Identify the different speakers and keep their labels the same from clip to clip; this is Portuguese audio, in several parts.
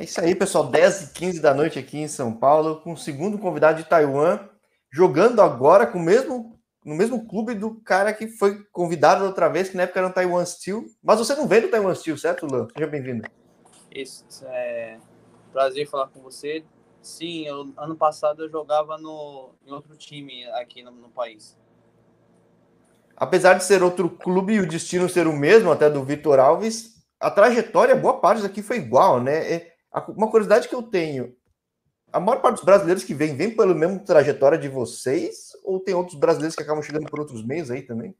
Speaker 1: É isso aí, pessoal. 10 e 15 da noite aqui em São Paulo, com o segundo convidado de Taiwan, jogando agora com o mesmo, no mesmo clube do cara que foi convidado outra vez, que na época era no Taiwan Steel. Mas você não vem do Taiwan Steel, certo, Luan? Seja bem-vindo.
Speaker 2: Isso, é prazer falar com você. Sim, eu, ano passado eu jogava no, em outro time aqui no, no país.
Speaker 1: Apesar de ser outro clube e o destino ser o mesmo, até do Vitor Alves, a trajetória, boa parte aqui foi igual, né? É, uma curiosidade que eu tenho: a maior parte dos brasileiros que vem, vem pelo mesmo trajetória de vocês? Ou tem outros brasileiros que acabam chegando por outros meios aí também?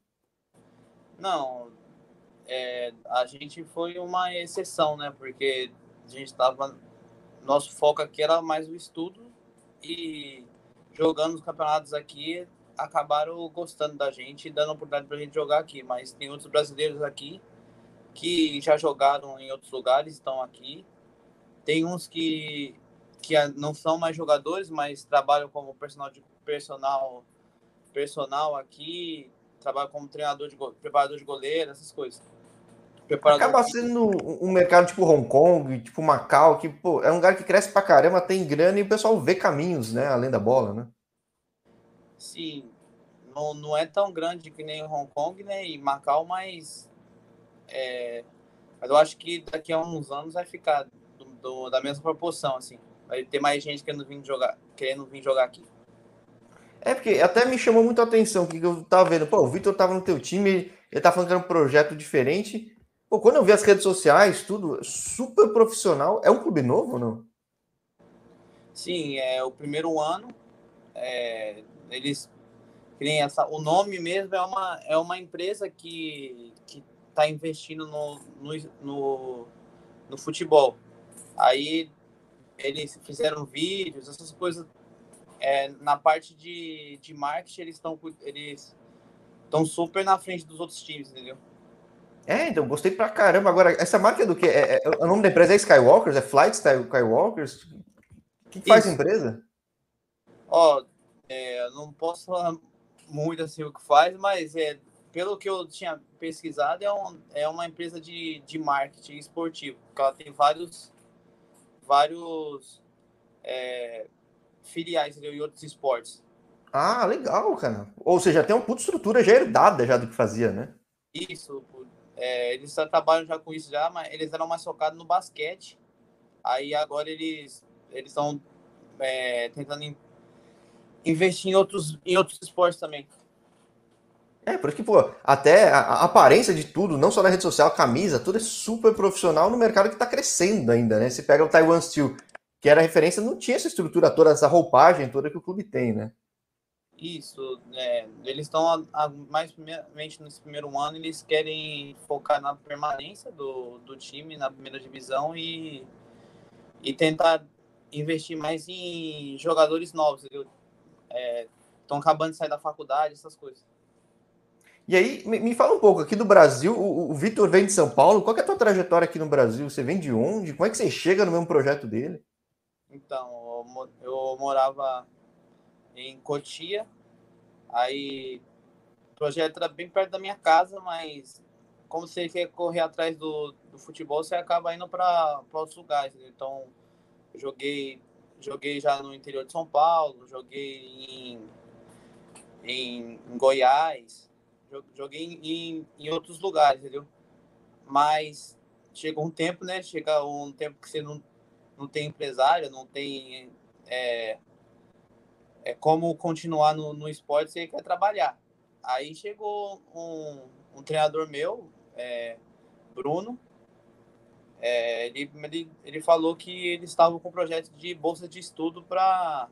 Speaker 2: Não, é, a gente foi uma exceção, né? Porque a gente estava nosso foco aqui era mais o estudo e jogando os campeonatos aqui acabaram gostando da gente e dando oportunidade para a gente jogar aqui. Mas tem outros brasileiros aqui que já jogaram em outros lugares, estão aqui. Tem uns que, que não são mais jogadores, mas trabalham como personal, de, personal, personal aqui, trabalham como treinador de preparador de goleiro, essas coisas.
Speaker 1: Acaba sendo um mercado tipo Hong Kong, tipo Macau, que pô, é um lugar que cresce pra caramba, tem grana e o pessoal vê caminhos, né? Além da bola, né?
Speaker 2: Sim. Não, não é tão grande que nem Hong Kong, né? E Macau, mas. É, mas eu acho que daqui a uns anos vai ficar do, da mesma proporção, assim. Vai ter mais gente querendo vir jogar, querendo vir jogar aqui.
Speaker 1: É, porque até me chamou muito a atenção que eu tava vendo. Pô, o Vitor tava no teu time, ele tá falando que era um projeto diferente. Pô, quando eu vi as redes sociais, tudo, super profissional. É um clube novo ou não?
Speaker 2: Sim, é o primeiro ano. É, eles tem essa, o nome mesmo é uma, é uma empresa que está investindo no, no, no, no, futebol. Aí eles fizeram vídeos, essas coisas. É, na parte de, de marketing, eles estão eles super na frente dos outros times, entendeu?
Speaker 1: É, então, gostei pra caramba. Agora, essa marca é do que? É, é, o nome da empresa é Skywalkers? É Flight Skywalkers? O que, que faz a empresa?
Speaker 2: Ó, é, não posso falar muito assim o que faz, mas é, pelo que eu tinha pesquisado, é, um, é uma empresa de, de marketing esportivo, porque ela tem vários, vários é, filiais em outros esportes.
Speaker 1: Ah, legal, cara. Ou seja, tem uma puta estrutura já herdada já do que fazia, né?
Speaker 2: Isso, é, eles já trabalham já com isso já, mas eles eram mais focados no basquete. Aí agora eles eles estão é, tentando investir em outros, em outros esportes também.
Speaker 1: É, por que, pô, até a, aparência de tudo, não só na rede social, camisa, tudo é super profissional no mercado que está crescendo ainda, né? Você pega o Taiwan Steel, que era referência, não tinha essa estrutura toda, essa roupagem toda que o clube tem, né?
Speaker 2: Isso, é, eles estão mais primeiramente nesse primeiro ano, eles querem focar na permanência do, do time na primeira divisão e, e tentar investir mais em jogadores novos, Estão é, acabando de sair da faculdade, essas coisas.
Speaker 1: E aí, me fala um pouco aqui do Brasil. O, Vitor vem de São Paulo. Qual é a tua trajetória aqui no Brasil? Você vem de onde? Como é que você chega no mesmo projeto dele?
Speaker 2: Então, eu, morava em Cotia. Aí o projeto era bem perto da minha casa, mas como você quer correr atrás do, do futebol, você acaba indo para outros lugares. Então, joguei joguei já no interior de São Paulo, joguei em, em Goiás, joguei em, em outros lugares, entendeu? Mas chega um tempo, né? Chega um tempo que você não, não tem empresário, não tem é, é como continuar no, no esporte, você quer trabalhar. Aí chegou um, um treinador meu, é, Bruno, é, ele, ele, ele falou que eles estavam com um projeto de bolsa de estudo para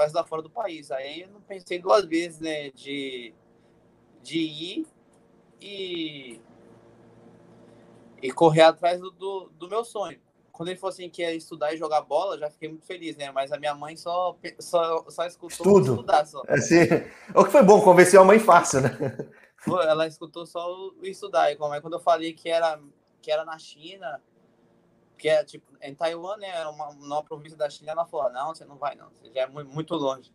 Speaker 2: estudar fora do país. Aí eu não pensei duas vezes, né, de, de ir e, e correr atrás do, do, do meu sonho quando ele falou assim que ia estudar e jogar bola, já fiquei muito feliz, né? Mas a minha mãe só, só, só escutou
Speaker 1: Estudo. estudar só. Assim, o que foi bom, convenceu a mãe fácil, né?
Speaker 2: Ela escutou só o estudar. E como é quando eu falei que era, que era na China, que é tipo, em Taiwan, né? Era uma, uma província da China, ela falou: não, você não vai, não, você já é muito longe.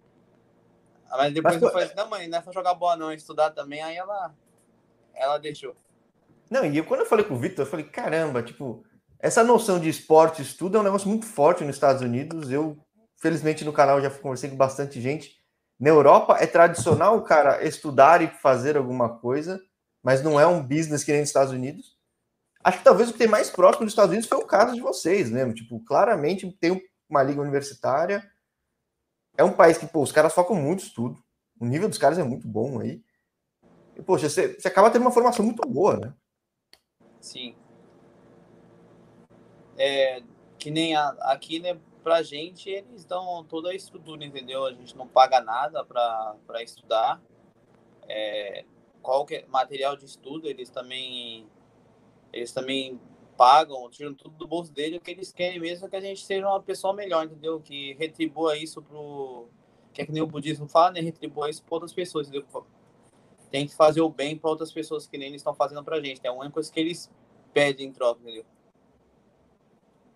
Speaker 2: Mas depois Mas, eu falei assim, não, mãe, não é só jogar bola, não, é estudar também, aí ela, ela deixou.
Speaker 1: Não, e eu, quando eu falei com o Victor, eu falei, caramba, tipo, essa noção de esporte e estudo é um negócio muito forte nos Estados Unidos. Eu, felizmente, no canal já conversei com bastante gente. Na Europa é tradicional o cara estudar e fazer alguma coisa, mas não é um business que nem nos Estados Unidos. Acho que talvez o que tem mais próximo dos Estados Unidos foi o caso de vocês, né? Tipo, claramente tem uma liga universitária. É um país que, pô, os caras focam muito estudo. O nível dos caras é muito bom aí. E, poxa, você, você acaba tendo uma formação muito boa, né?
Speaker 2: Sim. É, que nem a, aqui, né, pra gente, eles dão toda a estrutura, entendeu? A gente não paga nada para estudar. É, qualquer material de estudo, eles também eles também pagam, tiram tudo do bolso dele, o que eles querem mesmo é que a gente seja uma pessoa melhor, entendeu? Que retribua isso pro. Que é que nem o budismo fala, né? Retribua isso para outras pessoas, entendeu? Tem que fazer o bem para outras pessoas que nem eles estão fazendo pra gente. É a única coisa que eles pedem em troca, entendeu?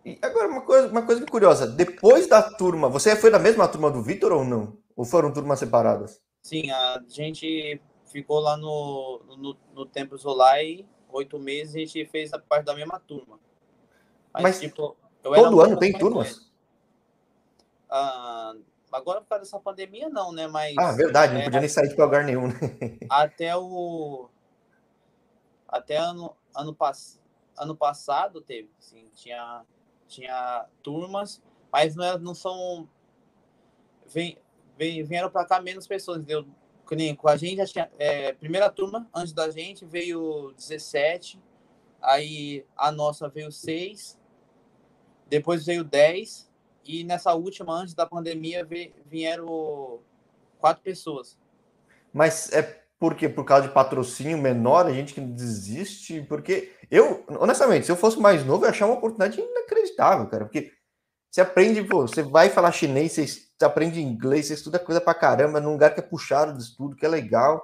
Speaker 1: E agora, uma coisa, uma coisa curiosa. Depois da turma, você foi da mesma turma do Vitor ou não? Ou foram turmas separadas?
Speaker 2: Sim, a gente ficou lá no, no, no Templo Zolai oito meses, a gente fez a parte da mesma turma.
Speaker 1: Mas, Mas tipo, todo ano tem turmas?
Speaker 2: Ah, agora, por causa dessa pandemia, não, né? Mas.
Speaker 1: Ah, verdade, não é, podia nem sair de lugar nenhum, né?
Speaker 2: Até o. Até ano, ano, pass... ano passado teve, assim, tinha, tinha turmas, mas não, é, não são. Vem, vem, vieram para cá menos pessoas, deu com a gente já tinha. É, primeira turma, antes da gente, veio 17. Aí a nossa veio 6. Depois veio 10. E nessa última, antes da pandemia, vieram quatro pessoas.
Speaker 1: Mas é porque por causa de patrocínio menor, a gente que desiste, porque eu, honestamente, se eu fosse mais novo, eu ia achar uma oportunidade inacreditável, cara, porque você aprende, pô, você vai falar chinês, você aprende inglês, você estuda coisa pra caramba, num lugar que é puxado de estudo, que é legal.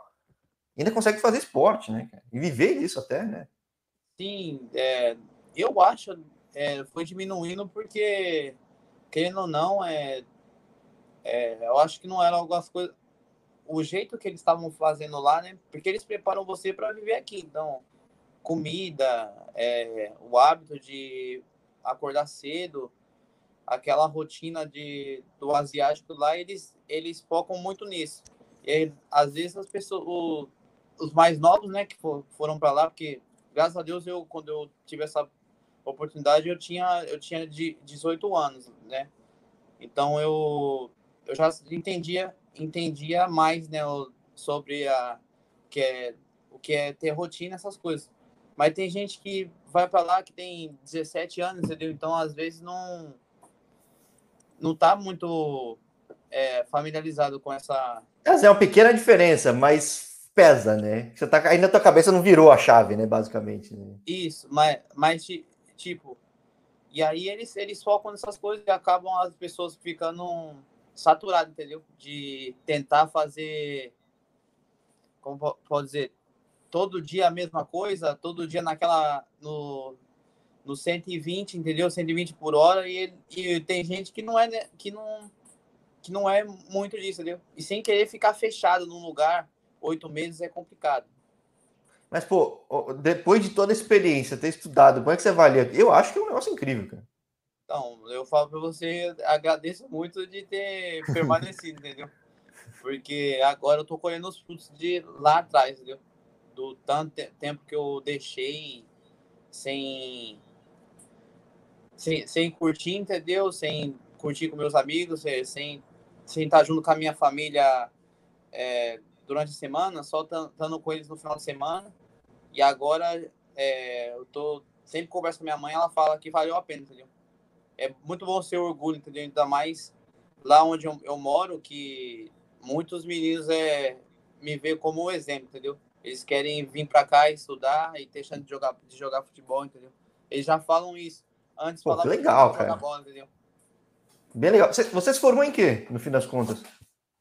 Speaker 1: Ainda consegue fazer esporte, né? E viver disso até, né?
Speaker 2: Sim, é, eu acho é, foi diminuindo porque, querendo ou não, é, é, eu acho que não era algumas coisas. O jeito que eles estavam fazendo lá, né? Porque eles preparam você para viver aqui. Então, comida, é, o hábito de acordar cedo, aquela rotina de, do asiático lá, eles, eles focam muito nisso. E às vezes as pessoas, o, os mais novos, né, que for, foram para lá, porque graças a Deus eu quando eu tive essa oportunidade eu tinha eu tinha de 18 anos, né? Então eu eu já entendia entendia mais, né, sobre a que é o que é ter rotina essas coisas. Mas tem gente que vai para lá que tem 17 anos, entendeu? Então às vezes não não está muito é, familiarizado com essa.
Speaker 1: É uma pequena diferença, mas pesa, né? Você tá, ainda a tua cabeça não virou a chave, né? Basicamente. Né?
Speaker 2: Isso, mas, mas tipo. E aí eles, eles focam nessas coisas e acabam as pessoas ficando saturadas, entendeu? De tentar fazer. Como pode dizer? Todo dia a mesma coisa, todo dia naquela. No, no 120, entendeu? 120 por hora e, e tem gente que não é né, que não que não é muito disso, entendeu? E sem querer ficar fechado num lugar oito meses é complicado.
Speaker 1: Mas pô, depois de toda a experiência, ter estudado, como é que você avalia? Eu acho que é um negócio incrível, cara.
Speaker 2: Então, eu falo para você, agradeço muito de ter permanecido, entendeu? Porque agora eu tô colhendo os frutos de lá atrás, entendeu? Do tanto tempo que eu deixei sem sem, sem curtir, entendeu? Sem curtir com meus amigos, é, sem, sem estar junto com a minha família é, durante a semana, só estando com eles no final de semana. E agora é, eu tô sempre converso com minha mãe, ela fala que valeu a pena, entendeu? É muito bom ser orgulho, entendeu? Ainda mais lá onde eu, eu moro, que muitos meninos é, me vê como um exemplo, entendeu? Eles querem vir para cá estudar e deixando de jogar, de jogar futebol, entendeu? Eles já falam isso. Antes
Speaker 1: Pô, falava legal, cara. Bola, entendeu? Bem legal. Você, você se formou em quê, no fim das contas?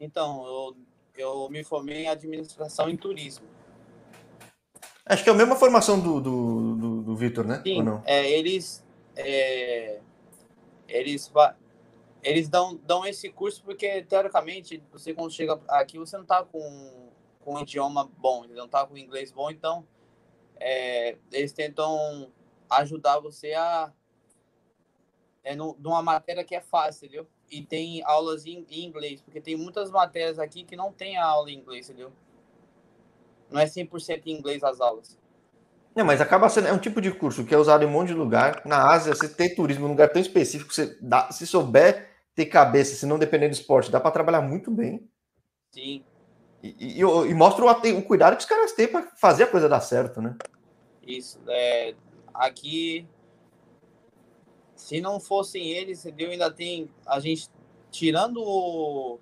Speaker 2: Então, eu, eu me formei em administração e turismo.
Speaker 1: Acho que é a mesma formação do, do, do, do Vitor, né?
Speaker 2: Sim, Ou não? É, eles, é, eles, eles dão, dão esse curso porque, teoricamente, você quando chega aqui, você não tá com, com um idioma bom, não tá com inglês bom, então é, eles tentam ajudar você a é no, numa matéria que é fácil, entendeu? E tem aulas em, em, inglês, porque tem muitas matérias aqui que não tem aula em inglês, entendeu? Não é 100% em inglês as aulas.
Speaker 1: Não, mas acaba sendo é um tipo de curso que é usado em um monte de lugar. Na Ásia, você tem turismo num lugar tão específico, você dá, se souber ter cabeça, se não depender do esporte, dá para trabalhar muito bem.
Speaker 2: Sim.
Speaker 1: E, e, e mostra o, o, cuidado que os caras têm para fazer a coisa dar certo, né?
Speaker 2: Isso. É, aqui, se não fossem eles, entendeu? Ainda tem a gente tirando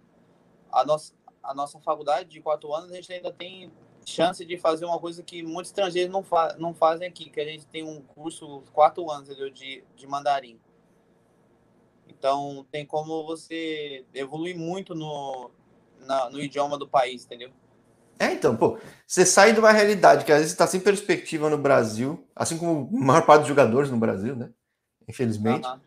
Speaker 2: a nossa a nossa faculdade de quatro anos, a gente ainda tem chance de fazer uma coisa que muitos estrangeiros não, fa não fazem aqui, que a gente tem um curso quatro anos entendeu? De, de mandarim. Então tem como você evoluir muito no, na, no idioma do país, entendeu?
Speaker 1: É, então, pô, você sai de uma realidade que às vezes está sem perspectiva no Brasil, assim como a maior parte dos jogadores no Brasil, né? Infelizmente. Uhum.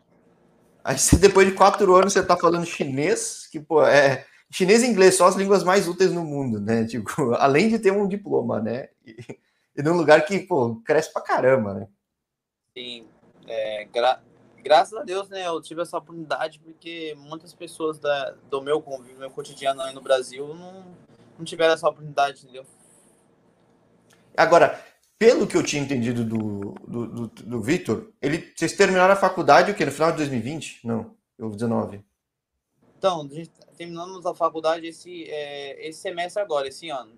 Speaker 1: Aí você, depois de quatro anos, você tá falando chinês, que, pô, é. Chinês e inglês são as línguas mais úteis no mundo, né? Tipo, além de ter um diploma, né? E, e num lugar que, pô, cresce pra caramba, né?
Speaker 2: Sim. É, gra graças a Deus, né? Eu tive essa oportunidade porque muitas pessoas da, do meu convívio, meu cotidiano aí no Brasil, não não tiveram essa oportunidade, entendeu?
Speaker 1: Agora, pelo que eu tinha entendido do, do, do, do Vitor, ele, vocês terminaram a faculdade o quê? No final de 2020? Não, eu 19.
Speaker 2: Então, terminamos a faculdade esse, é, esse semestre agora, esse ano.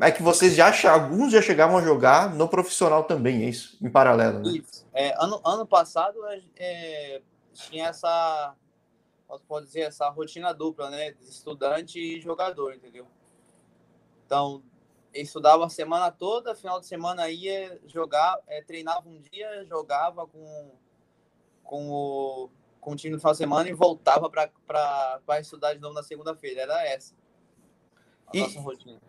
Speaker 1: É que vocês já alguns já chegavam a jogar no profissional também, é isso? Em paralelo, né? Isso.
Speaker 2: É, ano, ano passado é, tinha essa, pode dizer, essa rotina dupla, né? Estudante e jogador, entendeu? Então, estudava a semana toda, final de semana ia jogar, é, treinava um dia, jogava com, com, o, com o time no final de semana e voltava para estudar de novo na segunda-feira. Era essa a e, nossa rotina.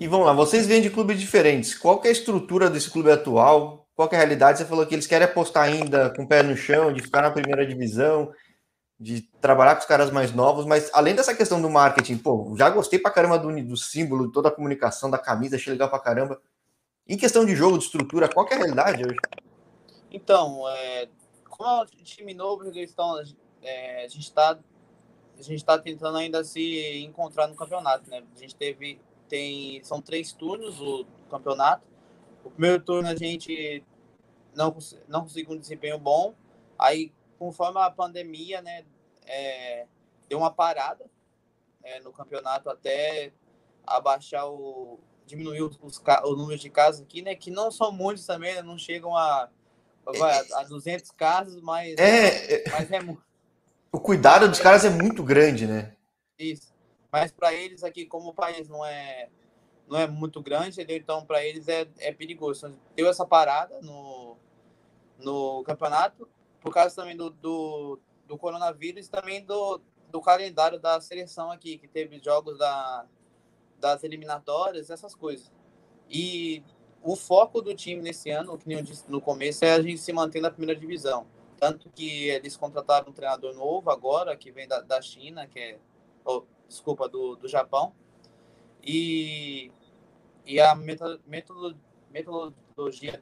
Speaker 1: E vamos lá, vocês vêm de clubes diferentes. Qual é a estrutura desse clube atual? Qual é a realidade? Você falou que eles querem apostar ainda com o pé no chão, de ficar na primeira divisão de trabalhar com os caras mais novos, mas além dessa questão do marketing, pô, já gostei pra caramba do, do símbolo, toda a comunicação, da camisa, achei legal pra caramba. Em questão de jogo, de estrutura, qual é a realidade hoje?
Speaker 2: Então, é, como é um time novo, é, a gente está a gente está tentando ainda se encontrar no campeonato, né? A gente teve tem são três turnos o campeonato. O primeiro turno a gente não não conseguiu um desempenho bom. Aí conforme a pandemia, né, é, deu uma parada é, no campeonato até abaixar o diminuir os, os, o número de casos aqui, né, que não são muitos também, né, não chegam a a, a 200 casos, mas
Speaker 1: é, é, mas é o cuidado dos caras é muito grande, né?
Speaker 2: Isso. Mas para eles aqui, como o país não é não é muito grande, entendeu? então para eles é, é perigoso. Deu essa parada no, no campeonato por causa também do, do, do coronavírus e também do, do calendário da seleção aqui, que teve jogos da, das eliminatórias, essas coisas. E o foco do time nesse ano, que eu disse no começo, é a gente se manter na primeira divisão. Tanto que eles contrataram um treinador novo agora, que vem da, da China, que é. Oh, desculpa, do, do Japão. E, e a metodologia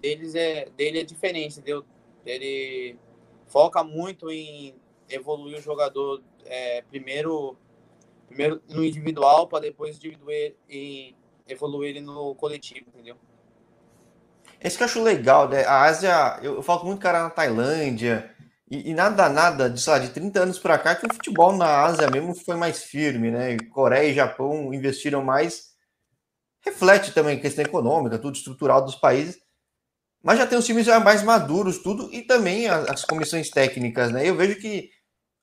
Speaker 2: deles é, dele é diferente? Ele foca muito em evoluir o jogador é, primeiro, primeiro no individual para depois evoluir, e evoluir ele no coletivo, entendeu?
Speaker 1: Esse que eu acho legal, né? A Ásia, eu, eu falo muito cara na Tailândia, e, e, nada, nada de, lá, de 30 anos para cá que o futebol na Ásia mesmo foi mais firme, né? Coreia e Japão investiram mais. Reflete também a questão econômica, tudo estrutural dos países mas já tem os times já mais maduros, tudo, e também as, as comissões técnicas, né? Eu vejo que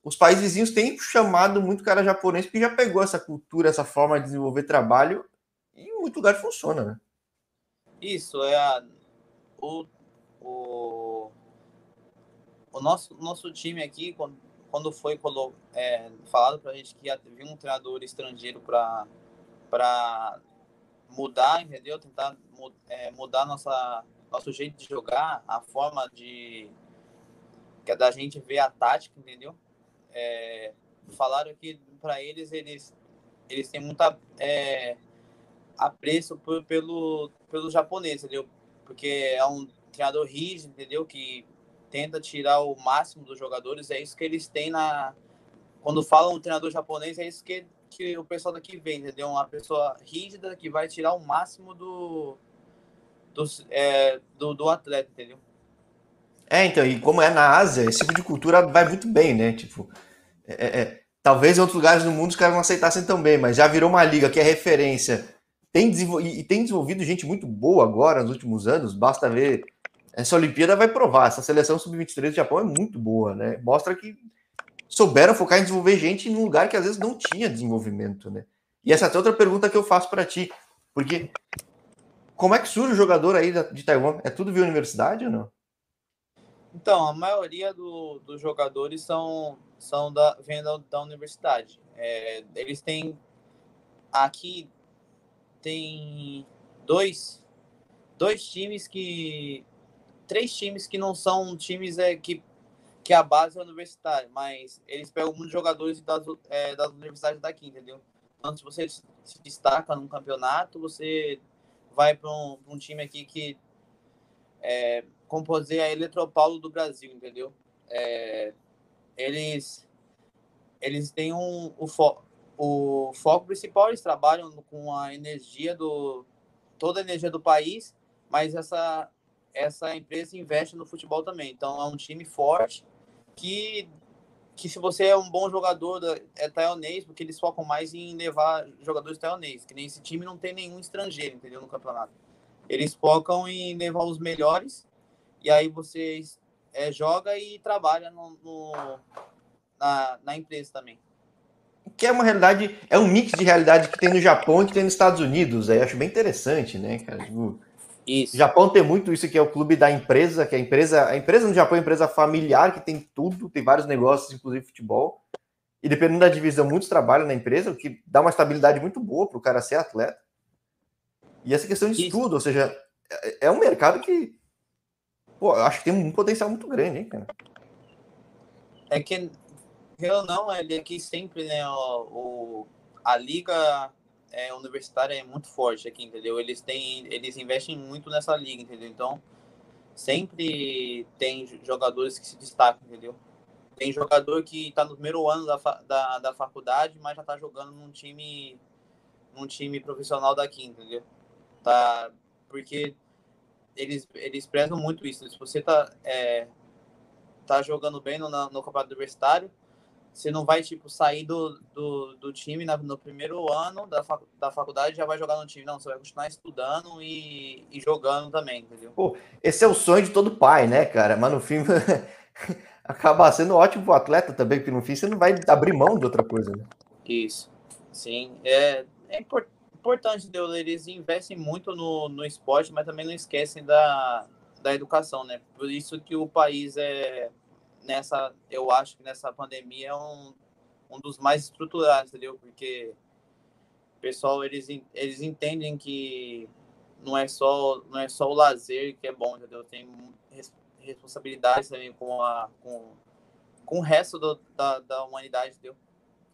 Speaker 1: os países vizinhos têm chamado muito cara japonês, porque já pegou essa cultura, essa forma de desenvolver trabalho, e em muito lugar funciona, né?
Speaker 2: Isso, é a, o, o, o nosso, nosso time aqui, quando, quando foi quando, é, falado para a gente que ia vir um treinador estrangeiro para mudar, entendeu? Tentar é, mudar nossa nosso jeito de jogar, a forma de que é da gente ver a tática, entendeu? É, falaram que para eles eles eles têm muita é, apreço por, pelo pelo japonês, entendeu? Porque é um treinador rígido, entendeu? Que tenta tirar o máximo dos jogadores, é isso que eles têm na. Quando falam o treinador japonês, é isso que, que o pessoal daqui vê, entendeu? Uma pessoa rígida que vai tirar o máximo do, do, é, do, do atleta, entendeu?
Speaker 1: É, então, e como é na Ásia, esse tipo de cultura vai muito bem, né? Tipo, é, é, é talvez em outros lugares do mundo os caras não aceitassem tão bem, mas já virou uma liga que é referência. Tem e tem desenvolvido gente muito boa agora nos últimos anos, basta ver. Essa Olimpíada vai provar, essa seleção sub-23 do Japão é muito boa, né? Mostra que souberam focar em desenvolver gente em um lugar que às vezes não tinha desenvolvimento, né? E essa é outra pergunta que eu faço para ti, porque como é que surge o jogador aí de Taiwan? É tudo via universidade ou não?
Speaker 2: Então, a maioria do, dos jogadores são, são da, vem da, da universidade. É, eles têm. Aqui tem dois, dois times que. Três times que não são times é, que, que a base é universitária, mas eles pegam muitos jogadores das, é, das universidades daqui, entendeu? Então, se você se destaca num campeonato, você vai para um, um time aqui que é, composer a Eletropaulo do Brasil, entendeu? É, eles eles têm um, o, fo, o foco principal, eles trabalham com a energia do toda a energia do país, mas essa essa empresa investe no futebol também. Então é um time forte que que se você é um bom jogador é taiwanês, porque eles focam mais em levar jogadores taiwanês, que nem esse time não tem nenhum estrangeiro, entendeu, no campeonato. Eles focam em levar os melhores e aí você é, joga e trabalha no, no, na, na empresa também.
Speaker 1: Que é uma realidade, é um mix de realidade que tem no Japão e que tem nos Estados Unidos. Aí acho bem interessante, né, cara? Tipo, isso. O Japão tem muito isso que é o clube da empresa, que é a empresa, a empresa no Japão é uma empresa familiar que tem tudo, tem vários negócios, inclusive futebol. E dependendo da divisão, muitos trabalham na empresa, o que dá uma estabilidade muito boa para o cara ser atleta. E essa questão de isso. estudo, ou seja, é, é um mercado que Pô, eu acho que tem um potencial muito grande, hein, cara?
Speaker 2: É que, eu não, ele aqui sempre, né, o, o a liga é, universitária é muito forte aqui, entendeu? Eles têm, eles investem muito nessa liga, entendeu? Então, sempre tem jogadores que se destacam, entendeu? Tem jogador que está no primeiro ano da, da, da faculdade, mas já está jogando num time num time profissional daqui, entendeu? Tá, porque eles, eles prezam muito isso. Se você tá, é, tá jogando bem no, no campeonato universitário, você não vai, tipo, sair do, do, do time na, no primeiro ano da, fac, da faculdade e já vai jogar no time. Não, você vai continuar estudando e, e jogando também, entendeu?
Speaker 1: Pô, esse é o sonho de todo pai, né, cara? Mas no fim acaba sendo ótimo pro atleta também, porque no fim você não vai abrir mão de outra coisa, né?
Speaker 2: Isso, sim. É, é importante importante, Deus, eles investem muito no, no esporte, mas também não esquecem da, da educação, né? Por isso que o país é nessa, eu acho que nessa pandemia é um, um dos mais estruturados, entendeu? Porque o pessoal eles, eles entendem que não é só não é só o lazer que é bom, entendeu? Tem responsabilidades também com a com, com o resto do, da, da humanidade, entendeu?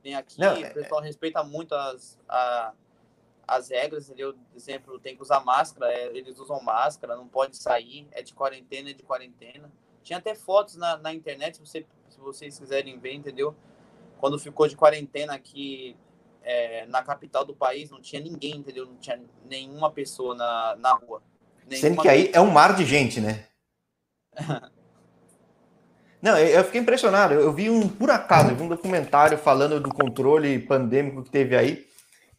Speaker 2: Tem aqui, não, é... o pessoal respeita muito as a, as regras, entendeu? Por exemplo, tem que usar máscara, é, eles usam máscara, não pode sair, é de quarentena, é de quarentena. Tinha até fotos na, na internet, se, você, se vocês quiserem ver, entendeu? Quando ficou de quarentena aqui é, na capital do país, não tinha ninguém, entendeu? Não tinha nenhuma pessoa na, na rua.
Speaker 1: Sendo que aí é um mar de gente, né? Não, eu fiquei impressionado. Eu vi um, por acaso, vi um documentário falando do controle pandêmico que teve aí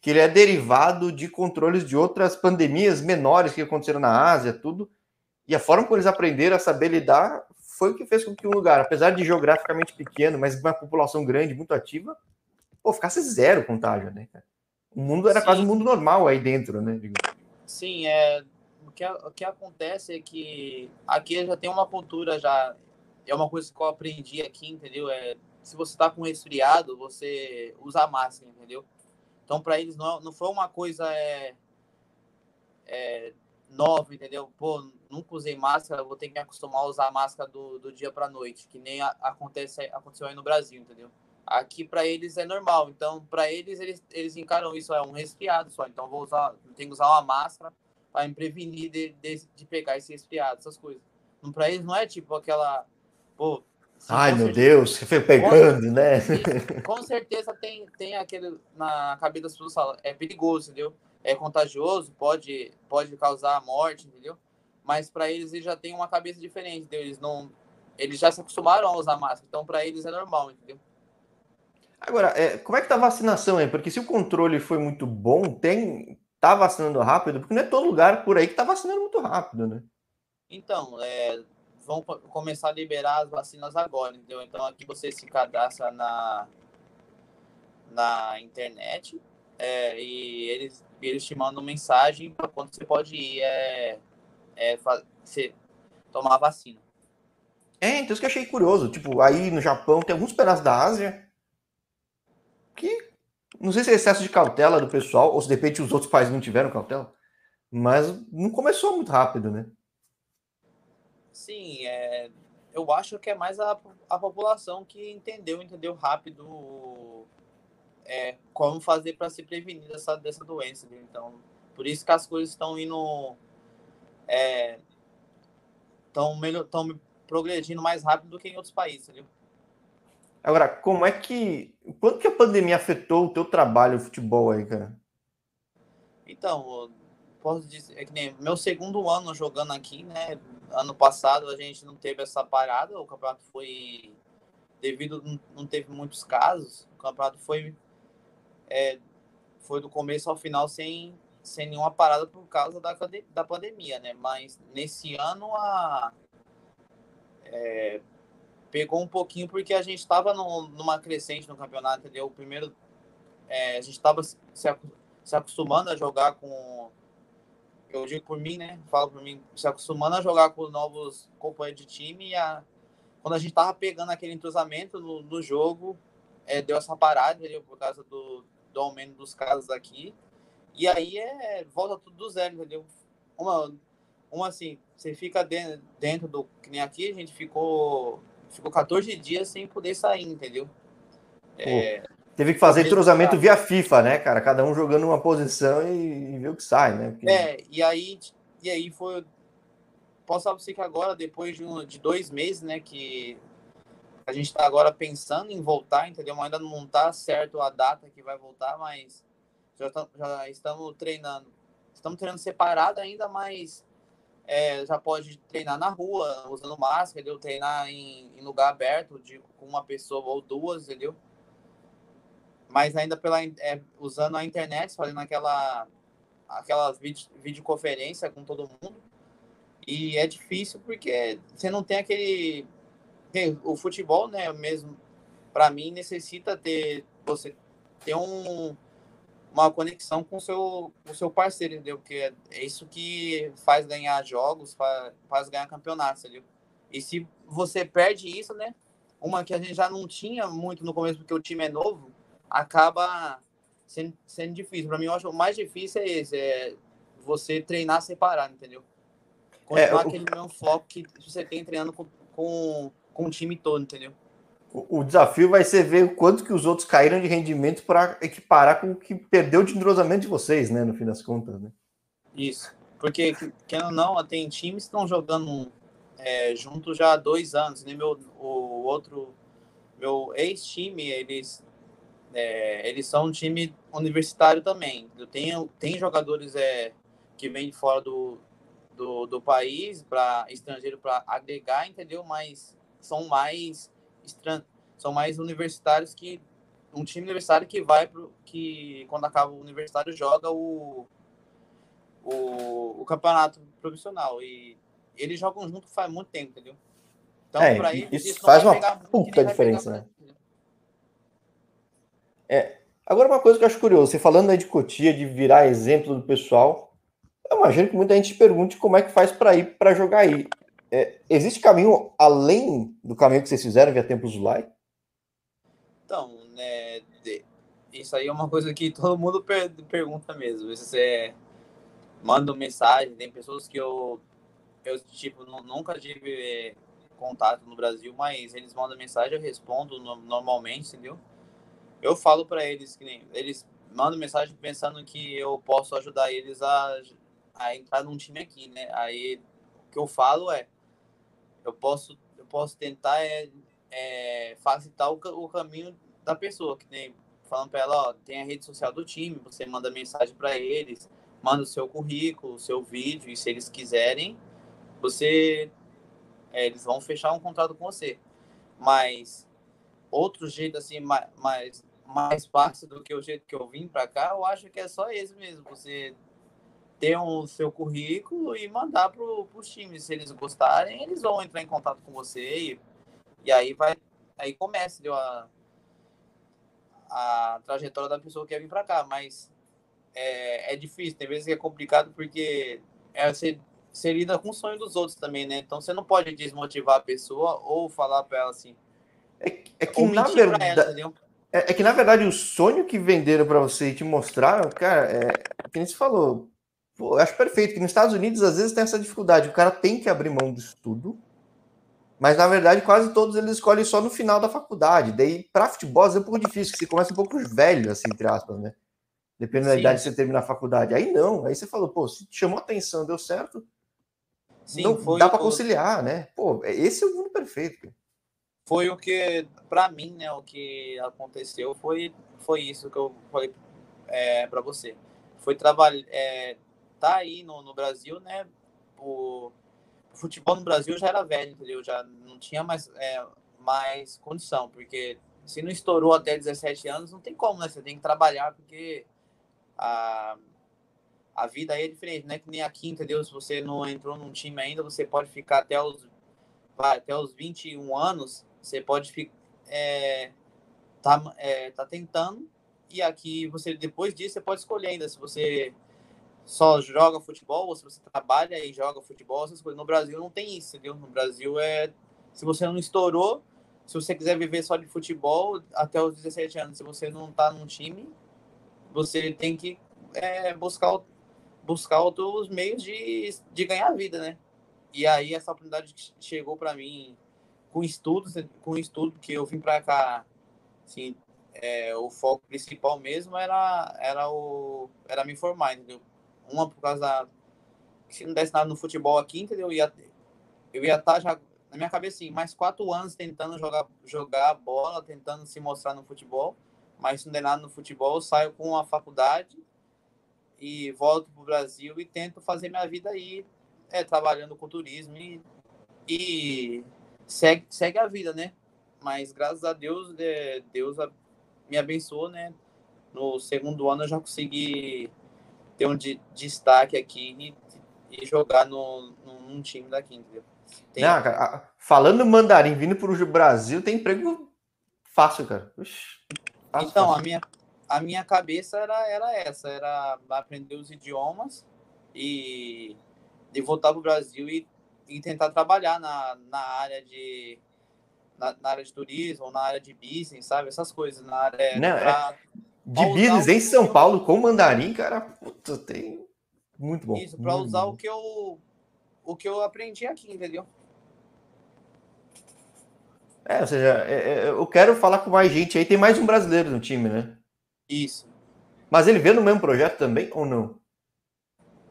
Speaker 1: que ele é derivado de controles de outras pandemias menores que aconteceram na Ásia, tudo. E a forma como eles aprenderam a saber lidar foi o que fez com que um lugar, apesar de geograficamente pequeno, mas uma população grande, muito ativa, pô, ficasse zero contágio, né? O mundo era Sim. quase um mundo normal aí dentro, né?
Speaker 2: Sim, é, o, que, o que acontece é que aqui já tem uma cultura já, é uma coisa que eu aprendi aqui, entendeu? É, se você tá com resfriado, você usa máscara, entendeu? Então, para eles, não, não foi uma coisa é, é, nova, entendeu? Pô, nunca usei máscara, vou ter que me acostumar a usar máscara do, do dia para noite, que nem a, acontece, aconteceu aí no Brasil, entendeu? Aqui, para eles, é normal. Então, para eles, eles, eles encaram isso, é um resfriado só. Então, vou usar, tenho que usar uma máscara para me prevenir de, de, de pegar esse resfriado, essas coisas. Para eles, não é tipo aquela Pô,
Speaker 1: Ai, meu certeza, Deus, você foi pegando,
Speaker 2: com,
Speaker 1: né?
Speaker 2: Com certeza tem, tem aquele na cabeça das pessoas, é perigoso, entendeu? É contagioso, pode, pode causar morte, entendeu? Mas para eles, eles já têm uma cabeça diferente, entendeu? Eles não eles já se acostumaram a usar máscara, então para eles é normal, entendeu?
Speaker 1: Agora, é, como é que tá a vacinação aí? Porque se o controle foi muito bom, tem tá vacinando rápido, porque não é todo lugar por aí que tá vacinando muito rápido, né?
Speaker 2: Então, é, vão começar a liberar as vacinas agora, entendeu? Então aqui você se cadastra na na internet é, e eles eles te mandam mensagem para quando você pode ir é, é fazer, tomar a vacina.
Speaker 1: É, então isso que eu achei curioso. Tipo, aí no Japão tem alguns pedaços da Ásia que não sei se é excesso de cautela do pessoal, ou se de repente os outros países não tiveram cautela, mas não começou muito rápido, né?
Speaker 2: Sim, é, eu acho que é mais a, a população que entendeu, entendeu rápido é, como fazer para se prevenir dessa, dessa doença. Né? Então, por isso que as coisas estão indo. Estão é, estão progredindo mais rápido do que em outros países?
Speaker 1: Agora, como é que. Quanto que a pandemia afetou o teu trabalho de futebol aí, cara?
Speaker 2: Então, posso dizer é que nem meu segundo ano jogando aqui, né? Ano passado a gente não teve essa parada, o campeonato foi. Devido não teve muitos casos, o campeonato foi. É, foi do começo ao final sem, sem nenhuma parada por causa da, da pandemia, né? Mas nesse ano a é, pegou um pouquinho porque a gente estava numa crescente no campeonato, entendeu? O primeiro, é, a gente estava se, se acostumando a jogar com, eu digo por mim, né? Falo por mim, se acostumando a jogar com novos companheiros de time e a, quando a gente estava pegando aquele entrosamento no, no jogo, é, deu essa parada, entendeu? Por causa do, do aumento dos casos aqui. E aí é, volta tudo do zero, entendeu? Uma, uma assim, você fica dentro, dentro do. Que nem aqui, a gente ficou. Ficou 14 dias sem poder sair, entendeu?
Speaker 1: É, teve que fazer entrosamento via FIFA, né, cara? Cada um jogando uma posição e, e ver o que sai, né? Porque...
Speaker 2: É, e aí, e aí foi. Posso falar pra você que agora, depois de, um, de dois meses, né, que a gente está agora pensando em voltar, entendeu? Mas ainda não tá certo a data que vai voltar, mas já, já estamos treinando. Estamos treinando separado ainda, mas é, já pode treinar na rua, usando máscara, entendeu? Treinar em, em, lugar aberto, de, com uma pessoa ou duas, entendeu? Mas ainda pela, é, usando a internet, fazendo aquela, aquelas vídeo, videoconferência com todo mundo. E é difícil porque você não tem aquele. O futebol, né, mesmo, para mim, necessita ter. Você ter um uma conexão com o seu, o seu parceiro, entendeu? Porque é isso que faz ganhar jogos, faz, faz ganhar campeonatos, entendeu? E se você perde isso, né? Uma que a gente já não tinha muito no começo, porque o time é novo, acaba sendo, sendo difícil. Para mim, eu acho o mais difícil é esse, é você treinar separado, entendeu? Continuar é, aquele mesmo foco que você tem treinando com, com, com o time todo, entendeu?
Speaker 1: O, desafio vai ser ver o quanto que os outros caíram de rendimento para equiparar com o que perdeu de entrosamento de vocês, né? No fim das contas, né?
Speaker 2: Isso. Porque, querendo ou não, tem times que estão jogando é, juntos já há dois anos. Né? Meu, o outro, meu ex-time, eles, é, eles são um time universitário também. Eu tenho, tem jogadores é, que vêm de fora do, do, do país, para estrangeiro, para agregar, entendeu? Mas são mais são mais universitários que um time universitário que vai pro que quando acaba o universitário joga o o, o campeonato profissional e eles jogam junto faz muito tempo, entendeu?
Speaker 1: Então, é, para eles, isso faz uma puta diferença, né? É, agora uma coisa que eu acho curioso, você falando aí de Cotia, de virar exemplo do pessoal, eu imagino que muita gente pergunte como é que faz para ir para jogar aí. É, existe caminho além do caminho que vocês fizeram via Templos Zulai?
Speaker 2: Então, né, isso aí é uma coisa que todo mundo per pergunta mesmo. Você manda mensagem, tem pessoas que eu, eu tipo, nunca tive contato no Brasil, mas eles mandam mensagem, eu respondo no, normalmente, entendeu? Eu falo para eles que nem, eles mandam mensagem pensando que eu posso ajudar eles a, a entrar num time aqui, né? Aí o que eu falo é eu posso eu posso tentar é, é facilitar o, o caminho da pessoa, que tem falando para ela, ó, tem a rede social do time, você manda mensagem para eles, manda o seu currículo, o seu vídeo, e se eles quiserem, você é, eles vão fechar um contrato com você. Mas outro jeito assim mais, mais fácil do que o jeito que eu vim para cá, eu acho que é só esse mesmo, você ter o um, seu currículo e mandar para os times, se eles gostarem, eles vão entrar em contato com você e, e aí vai aí começa a, a trajetória da pessoa que quer vir para cá, mas é, é difícil, tem vezes que é complicado porque é, você, você lida com o sonho dos outros também, né? Então você não pode desmotivar a pessoa ou falar para ela assim.
Speaker 1: É, é que na verdade. É, é, que na verdade o sonho que venderam para você e te mostraram, cara, é, que nem se falou. Pô, eu acho perfeito que nos Estados Unidos às vezes tem essa dificuldade. O cara tem que abrir mão disso tudo, mas na verdade quase todos eles escolhem só no final da faculdade. Daí para futebol é um pouco difícil, que você começa um pouco velho, assim, entre aspas, né? Dependendo Sim. da idade que você termina a faculdade. Aí não, aí você falou, pô, se chamou atenção, deu certo, Sim, não, dá para conciliar, né? Pô, esse é o mundo perfeito.
Speaker 2: Foi o que, para mim, né, o que aconteceu foi, foi isso que eu falei é, para você. Foi trabalhar, é, tá aí no, no Brasil, né? O, o, futebol no Brasil já era velho, entendeu? Já não tinha mais, é, mais condição, porque se não estourou até 17 anos, não tem como, né? Você tem que trabalhar, porque a, a vida aí é diferente, não é que nem aqui, entendeu? Se você não entrou num time ainda, você pode ficar até os, vai, até os 21 anos, você pode ficar, é, tá, é, tá tentando, e aqui você, depois disso, você pode escolher ainda se você só joga futebol ou se você trabalha e joga futebol, essas coisas. No Brasil não tem isso, entendeu? No Brasil é, se você não estourou, se você quiser viver só de futebol até os 17 anos, se você não tá num time, você tem que é, buscar, buscar outros meios de, de ganhar vida, né? E aí essa oportunidade chegou para mim com estudos, com estudo que eu vim para cá, assim, é, o foco principal mesmo era era o era me formar, entendeu? Uma por causa da se não desse nada no futebol aqui, entendeu? Eu ia eu ia estar tá já na minha cabeça assim, mais quatro anos tentando jogar jogar bola, tentando se mostrar no futebol mas se não der nada no futebol, saio com a faculdade e volto para o Brasil e tento fazer minha vida aí, é, trabalhando com turismo e, e segue, segue a vida, né? Mas graças a Deus, é, Deus me abençoou, né? No segundo ano eu já consegui ter um de, destaque aqui e, e jogar no, num time daqui, entendeu?
Speaker 1: Tem... Não, cara, falando mandarim vindo para o Brasil, tem emprego fácil, cara. Ux.
Speaker 2: Então, a minha, a minha cabeça era, era essa, era aprender os idiomas e, e voltar para o Brasil e, e tentar trabalhar na, na área de na, na, área de turismo, na área de business, sabe? Essas coisas, na área
Speaker 1: Não, pra, é... de business em São eu... Paulo com mandarim, cara, puta, tem muito bom.
Speaker 2: Isso, para usar o que eu o que eu aprendi aqui, entendeu?
Speaker 1: É, ou seja, é, é, eu quero falar com mais gente aí. Tem mais um brasileiro no time, né?
Speaker 2: Isso.
Speaker 1: Mas ele veio no mesmo projeto também ou não?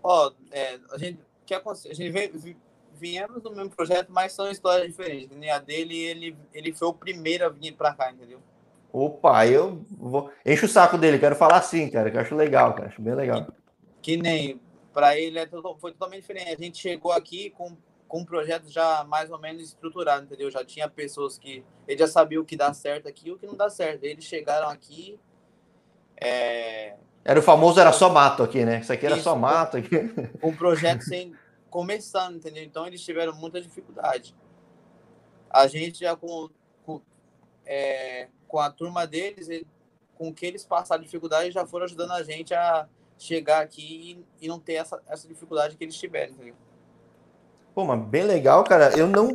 Speaker 2: Ó, oh, é, a gente que a gente veio, viemos no mesmo projeto, mas são histórias diferentes. A dele, ele, ele foi o primeiro a vir para cá, entendeu?
Speaker 1: Opa, eu vou. Enche o saco dele, quero falar assim, cara, que eu acho legal, cara, acho bem legal.
Speaker 2: Que, nem, para ele é, foi totalmente diferente. A gente chegou aqui com com um projeto já mais ou menos estruturado, entendeu? Já tinha pessoas que ele já sabia o que dá certo aqui e o que não dá certo. Eles chegaram aqui. É...
Speaker 1: Era o famoso era só mato aqui, né? Isso aqui era Isso, só mato aqui.
Speaker 2: Um projeto sem começando, entendeu? Então eles tiveram muita dificuldade. A gente já com, com, é, com a turma deles, com o que eles passaram dificuldade, já foram ajudando a gente a chegar aqui e, e não ter essa, essa dificuldade que eles tiveram, entendeu?
Speaker 1: Pô, mas bem legal, cara. Eu não.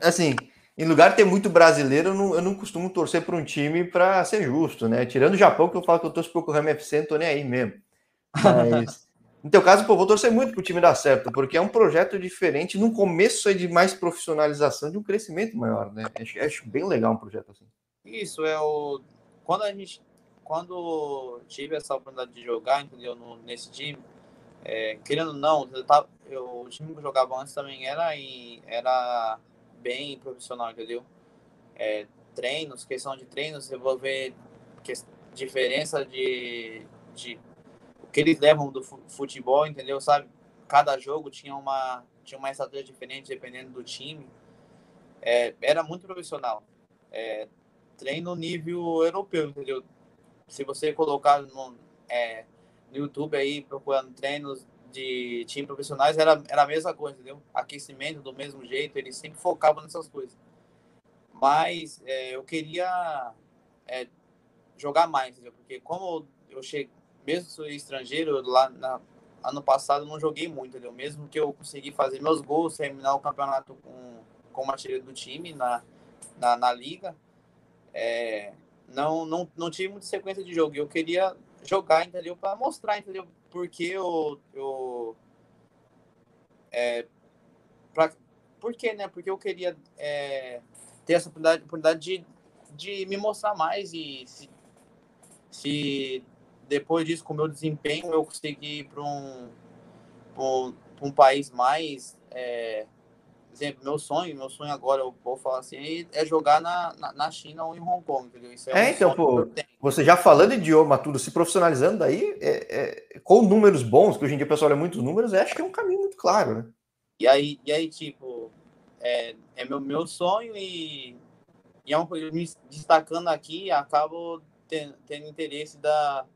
Speaker 1: Assim, em lugar de ter muito brasileiro, eu não, eu não costumo torcer para um time para ser justo, né? Tirando o Japão, que eu falo que eu torço pro Yokohama FC, não tô nem aí mesmo. Mas. No teu caso, pô, vou torcer muito para o time dar certo, porque é um projeto diferente. No começo é de mais profissionalização, de um crescimento maior, né? Acho, acho bem legal um projeto assim.
Speaker 2: Isso é o. Quando a gente. Quando tive essa oportunidade de jogar, entendeu? No, nesse time, é, querendo ou não, eu tava, eu, o time que eu jogava antes também era, em, era bem profissional, entendeu? É, treinos, questão de treinos, eu vou ver que, diferença de, de o que eles levam do futebol, entendeu? Sabe? Cada jogo tinha uma, tinha uma estratégia diferente dependendo do time. É, era muito profissional. É, treino nível europeu, entendeu? Se você colocar no, é, no YouTube aí, procurando treinos de time profissionais, era, era a mesma coisa, entendeu? Aquecimento do mesmo jeito, eles sempre focavam nessas coisas. Mas é, eu queria é, jogar mais, entendeu? Porque como eu cheguei, mesmo sou estrangeiro, lá na, ano passado não joguei muito, entendeu? Mesmo que eu consegui fazer meus gols, terminar o campeonato com, com tira do time na, na, na liga, é, não, não, não tive muita sequência de jogo. Eu queria jogar, entendeu? Para mostrar, entendeu? Porque eu. eu é, pra, por quê, né? Porque eu queria é, ter essa oportunidade, oportunidade de, de me mostrar mais e se, se depois disso, com o meu desempenho, eu conseguir ir para um, um, um país mais. É, exemplo, meu sonho, meu sonho agora, eu vou falar assim, é jogar na, na, na China ou em Hong Kong, entendeu?
Speaker 1: Isso é, é um então, pô, você já falando idioma, tudo, se profissionalizando aí, é, é, com números bons, que hoje em dia o pessoal olha muitos números, acho que é um caminho muito claro, né?
Speaker 2: E aí, e aí tipo, é, é meu, meu sonho e, e é uma coisa, me destacando aqui, acabo tendo, tendo interesse da...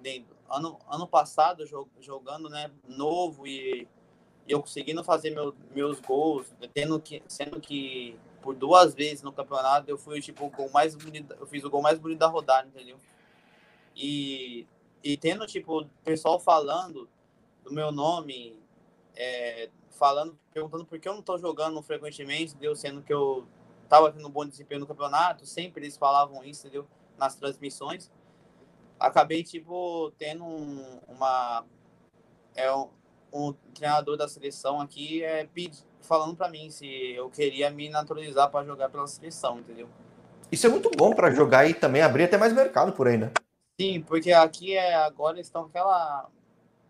Speaker 2: De, ano, ano passado, jogando, né, novo e eu conseguindo fazer meu, meus gols, tendo que, sendo que por duas vezes no campeonato eu fui tipo o gol mais bonito, eu fiz o gol mais bonito da rodada, entendeu? E, e tendo tipo o pessoal falando do meu nome, é, falando, perguntando por que eu não tô jogando frequentemente, entendeu? Sendo que eu tava tendo um bom desempenho no campeonato, sempre eles falavam isso, entendeu? Nas transmissões. Acabei, tipo, tendo um, uma. É, o treinador da seleção aqui é falando para mim se eu queria me naturalizar para jogar pela seleção, entendeu?
Speaker 1: Isso é muito bom para jogar e também abrir até mais mercado por aí, né?
Speaker 2: Sim, porque aqui é agora estão aquela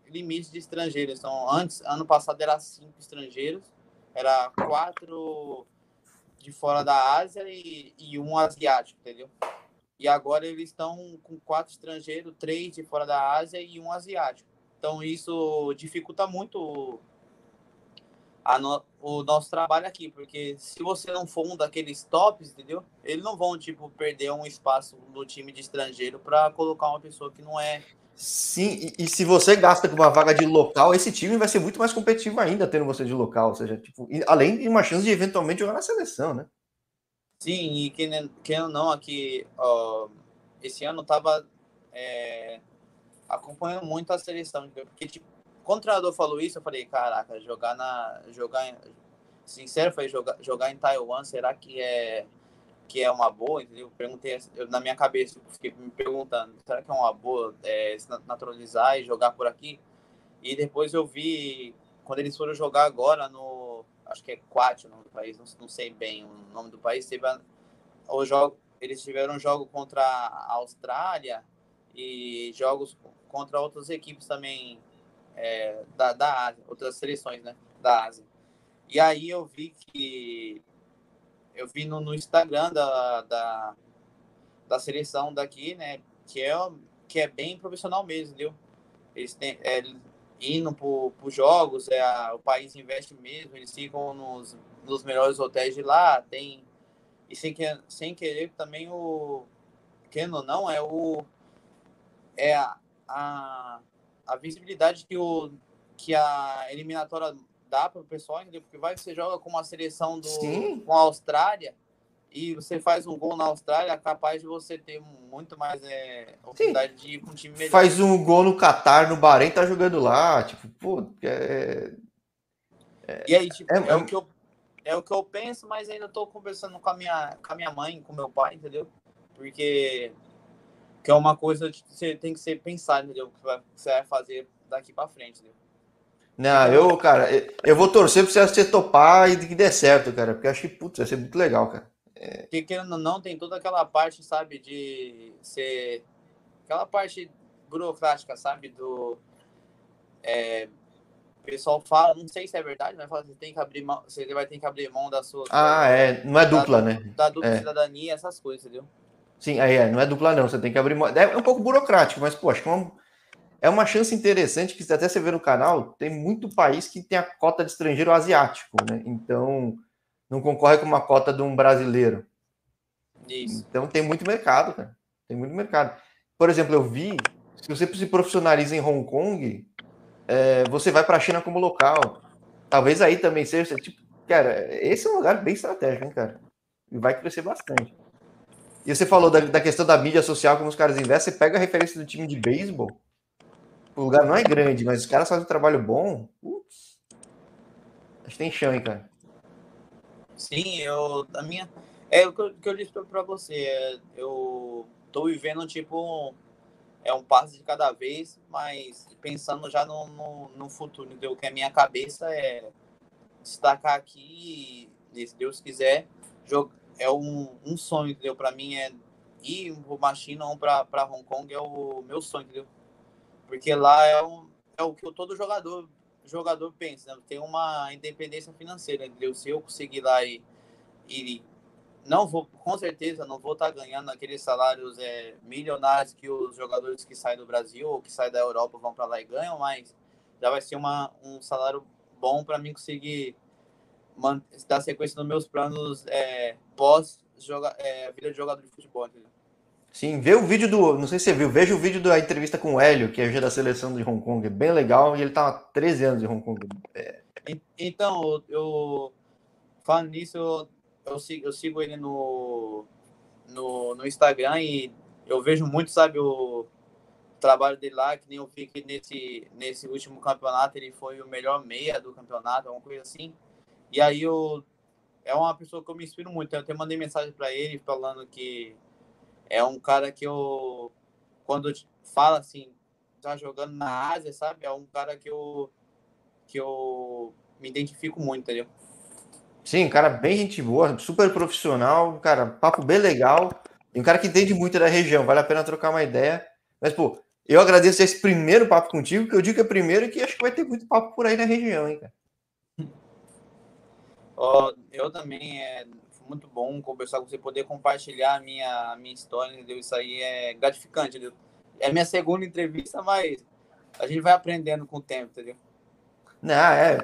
Speaker 2: limite de estrangeiros. Então, antes, ano passado era cinco estrangeiros, era quatro de fora da Ásia e, e um asiático, entendeu? E agora eles estão com quatro estrangeiros, três de fora da Ásia e um asiático. Então isso dificulta muito no, o nosso trabalho aqui, porque se você não for um daqueles tops, entendeu? Eles não vão tipo perder um espaço no time de estrangeiro para colocar uma pessoa que não é
Speaker 1: Sim, e, e, se você gasta com uma vaga de local, esse time vai ser muito mais competitivo ainda tendo você de local, ou seja, tipo, além de uma chance de eventualmente jogar na seleção, né?
Speaker 2: Sim, e quem, quem não aqui, ó, esse ano tava é, acompanhando muito a seleção, porque tipo, quando o treinador falou isso, eu falei, caraca, jogar na jogar em, sincero, foi jogar jogar em Taiwan, será que é que é uma boa, entendeu? Perguntei eu, na minha cabeça, eu fiquei me perguntando, será que é uma boa é, se naturalizar e jogar por aqui? E depois eu vi quando eles foram jogar agora no acho que é Quat o nome do país, não, não sei bem o nome do país, teve a, o jogo, eles tiveram um jogo contra a Austrália e jogos contra outras equipes também é, da, da Ásia, outras seleções, né, da Ásia. E aí eu vi que eu vi no, no Instagram da, da, da seleção daqui, né, que é, que é bem profissional mesmo, viu? Eles têm, é, indo para os jogos, é, a, o país investe mesmo, eles ficam nos, nos melhores hotéis de lá, tem e sem, sem querer também o querendo ou não é o é a, a, a visibilidade que, o, que a eliminatória dá para o pessoal, entendeu? Porque vai você joga com uma seleção do, com a Austrália e você faz um gol na Austrália, é capaz de você ter muito mais é, oportunidade Sim. de ir com um time melhor.
Speaker 1: Faz um gol no Qatar, no Bahrein, tá jogando lá, tipo, pô, é...
Speaker 2: é e aí, tipo, é, é, o que eu, é o que eu penso, mas ainda tô conversando com a minha, com a minha mãe, com meu pai, entendeu? Porque que é uma coisa que você tem que ser pensado, entendeu? Que você vai fazer daqui para frente, entendeu?
Speaker 1: Não, eu, cara, eu vou torcer para você topar e que dê certo, cara, porque eu acho que, putz, vai ser muito legal, cara.
Speaker 2: É... Porque querendo ou não, tem toda aquela parte, sabe, de ser. Aquela parte burocrática, sabe, do. É, pessoal fala, não sei se é verdade, mas fala, você tem que abrir mão, você vai ter que abrir mão da sua.
Speaker 1: Ah, é. Não é dupla,
Speaker 2: da,
Speaker 1: né?
Speaker 2: Da dupla
Speaker 1: é.
Speaker 2: cidadania, essas coisas, entendeu?
Speaker 1: Sim, aí é, não é dupla, não. Você tem que abrir mão. É um pouco burocrático, mas, pô, acho que é uma, é uma chance interessante que até você vê no canal, tem muito país que tem a cota de estrangeiro asiático, né? Então, não concorre com uma cota de um brasileiro.
Speaker 2: Isso.
Speaker 1: Então tem muito mercado, cara. Tem muito mercado. Por exemplo, eu vi, se você se profissionaliza em Hong Kong, é, você vai para a China como local. Talvez aí também seja, tipo, cara, esse é um lugar bem estratégico, hein, cara? E vai crescer bastante. E você falou da, da questão da mídia social, como os caras investem, você pega a referência do time de beisebol, o lugar não é grande, mas os caras fazem um trabalho bom. Ups. Acho que tem chão, hein, cara.
Speaker 2: Sim, eu. A minha. É o que eu, que eu disse pra, você. É, eu tô vivendo, tipo, é um passo de cada vez, mas pensando já no, no, no futuro, entendeu? Que a minha cabeça é destacar aqui e, se Deus quiser, jogo, é um, um sonho, entendeu? Para mim é ir para China ou para Hong Kong é o meu sonho, entendeu? Porque lá é, um, é o que todo jogador jogador pensa, né? tem uma independência financeira, entendeu? Se eu conseguir lá e, e não vou, com certeza, não vou estar tá ganhando aqueles salários é, milionários que os jogadores que saem do Brasil ou que saem da Europa vão para lá e ganham, mas já vai ser uma, um salário bom para mim conseguir dar sequência nos meus planos é, pós joga, é, vida de jogador de futebol, entendeu?
Speaker 1: Sim, vê o vídeo do. Não sei se você viu, veja o vídeo da entrevista com o Hélio, que é da seleção de Hong Kong. É bem legal e ele tá há 13 anos em Hong Kong. É.
Speaker 2: Então, eu. Falando nisso, eu, eu, sigo, eu sigo ele no, no, no Instagram e eu vejo muito, sabe, o trabalho dele lá, que nem eu vi que nesse, nesse último campeonato ele foi o melhor meia do campeonato, alguma coisa assim. E aí eu. É uma pessoa que eu me inspiro muito. Eu até mandei mensagem para ele falando que é um cara que eu, quando fala assim, tá jogando na Ásia, sabe? É um cara que eu, que eu me identifico muito, entendeu?
Speaker 1: Sim, cara bem gente boa, super profissional, cara, papo bem legal. E um cara que entende muito da região, vale a pena trocar uma ideia. Mas, pô, eu agradeço esse primeiro papo contigo, que eu digo que é primeiro e que acho que vai ter muito papo por aí na região, hein, cara.
Speaker 2: Oh, eu também é, muito bom conversar com você, poder compartilhar a minha, a minha história, entendeu? Isso aí é gratificante, entendeu? É minha segunda entrevista, mas a gente vai aprendendo com o tempo, entendeu?
Speaker 1: Não, é.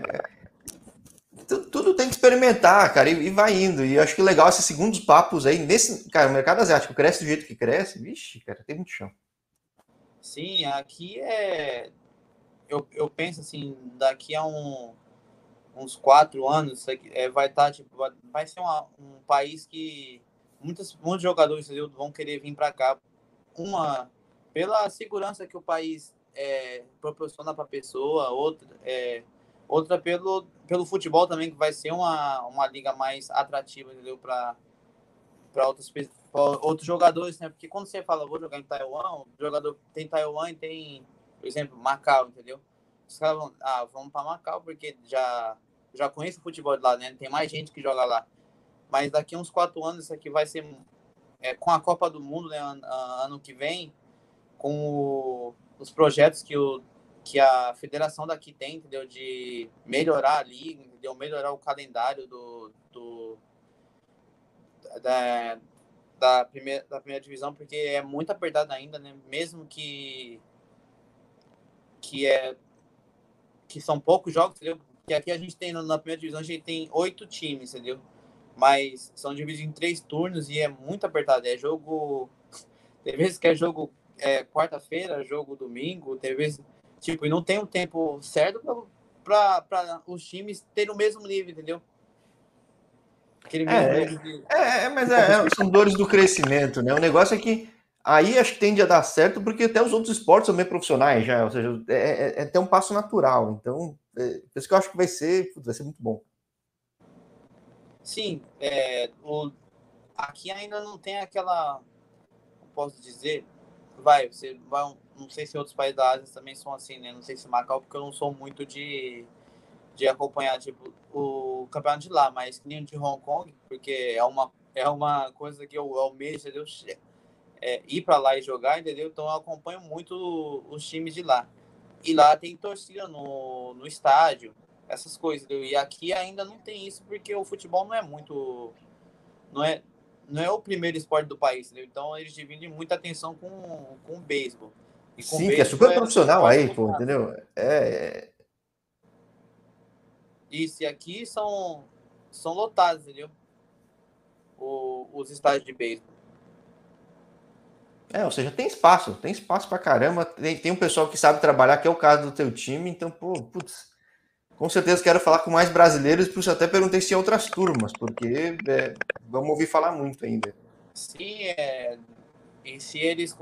Speaker 1: é tudo, tudo tem que experimentar, cara, e, e, vai indo. E eu acho que legal esses segundos papos aí, nesse. Cara, o mercado asiático cresce do jeito que cresce, vixe, cara, tem muito chão.
Speaker 2: Sim, aqui é. Eu, eu penso assim, daqui a um uns quatro anos, é, vai estar, tá, tipo, vai, ser uma, um país que muitos, muitos jogadores vão querer vir para cá. Uma, pela segurança que o país é, proporciona para a pessoa, outra, é, outra pelo, pelo futebol também, que vai ser uma, uma liga mais atrativa? Para outros, outros jogadores, né? Porque quando você fala, vou jogar em Taiwan, o jogador tem Taiwan e tem, por exemplo, Macau, entendeu? Os caras vão, ah, vamos para Macau porque já já conheço o futebol de lá, né? Tem mais gente que joga lá. Mas daqui uns quatro anos isso aqui vai ser é, com a Copa do Mundo, né? Ano, ano que vem, com o, os projetos que, o, que a federação daqui tem, entendeu? De melhorar a liga, entendeu? Melhorar o calendário do, do da, da primeira, da primeira divisão, porque é muito apertado ainda, né? Mesmo que que é que são poucos jogos, entendeu? Que aqui a gente tem, na primeira divisão, a gente tem oito times, entendeu? Mas são divididos em três turnos e é muito apertado. É jogo. Tem vezes que é jogo é, quarta-feira, jogo domingo, tem vezes. Tipo, e não tem o um tempo certo para os times terem o mesmo nível, entendeu?
Speaker 1: Aquele mesmo é, nível de... é, é, mas é, é, são dores do crescimento, né? O negócio é que aí acho que tende a dar certo, porque até os outros esportes são bem profissionais já, ou seja, é, é, é até um passo natural. Então, é, por isso que eu acho que vai ser, vai ser muito bom.
Speaker 2: Sim, é, o, aqui ainda não tem aquela, posso dizer, vai, você vai, não sei se outros países da Ásia também são assim, né? Não sei se Macau, porque eu não sou muito de, de acompanhar tipo, o campeonato de lá, mas nem de Hong Kong, porque é uma, é uma coisa que eu almejo, entendeu? É, ir para lá e jogar, entendeu? Então eu acompanho muito os times de lá. e lá tem torcida no, no estádio, essas coisas. Entendeu? E aqui ainda não tem isso porque o futebol não é muito. Não é, não é o primeiro esporte do país, entendeu? Então eles dividem muita atenção com, com o beisebol.
Speaker 1: Sim, que é super é profissional aí, pô, entendeu? É.
Speaker 2: Isso, e aqui são, são lotados, entendeu? O, os estádios de beisebol.
Speaker 1: É, ou seja, tem espaço, tem espaço pra caramba. Tem, tem um pessoal que sabe trabalhar, que é o caso do teu time, então, pô, putz, com certeza quero falar com mais brasileiros, por isso até perguntei se outras turmas, porque é, vamos ouvir falar muito ainda.
Speaker 2: Sim, é, e se eles,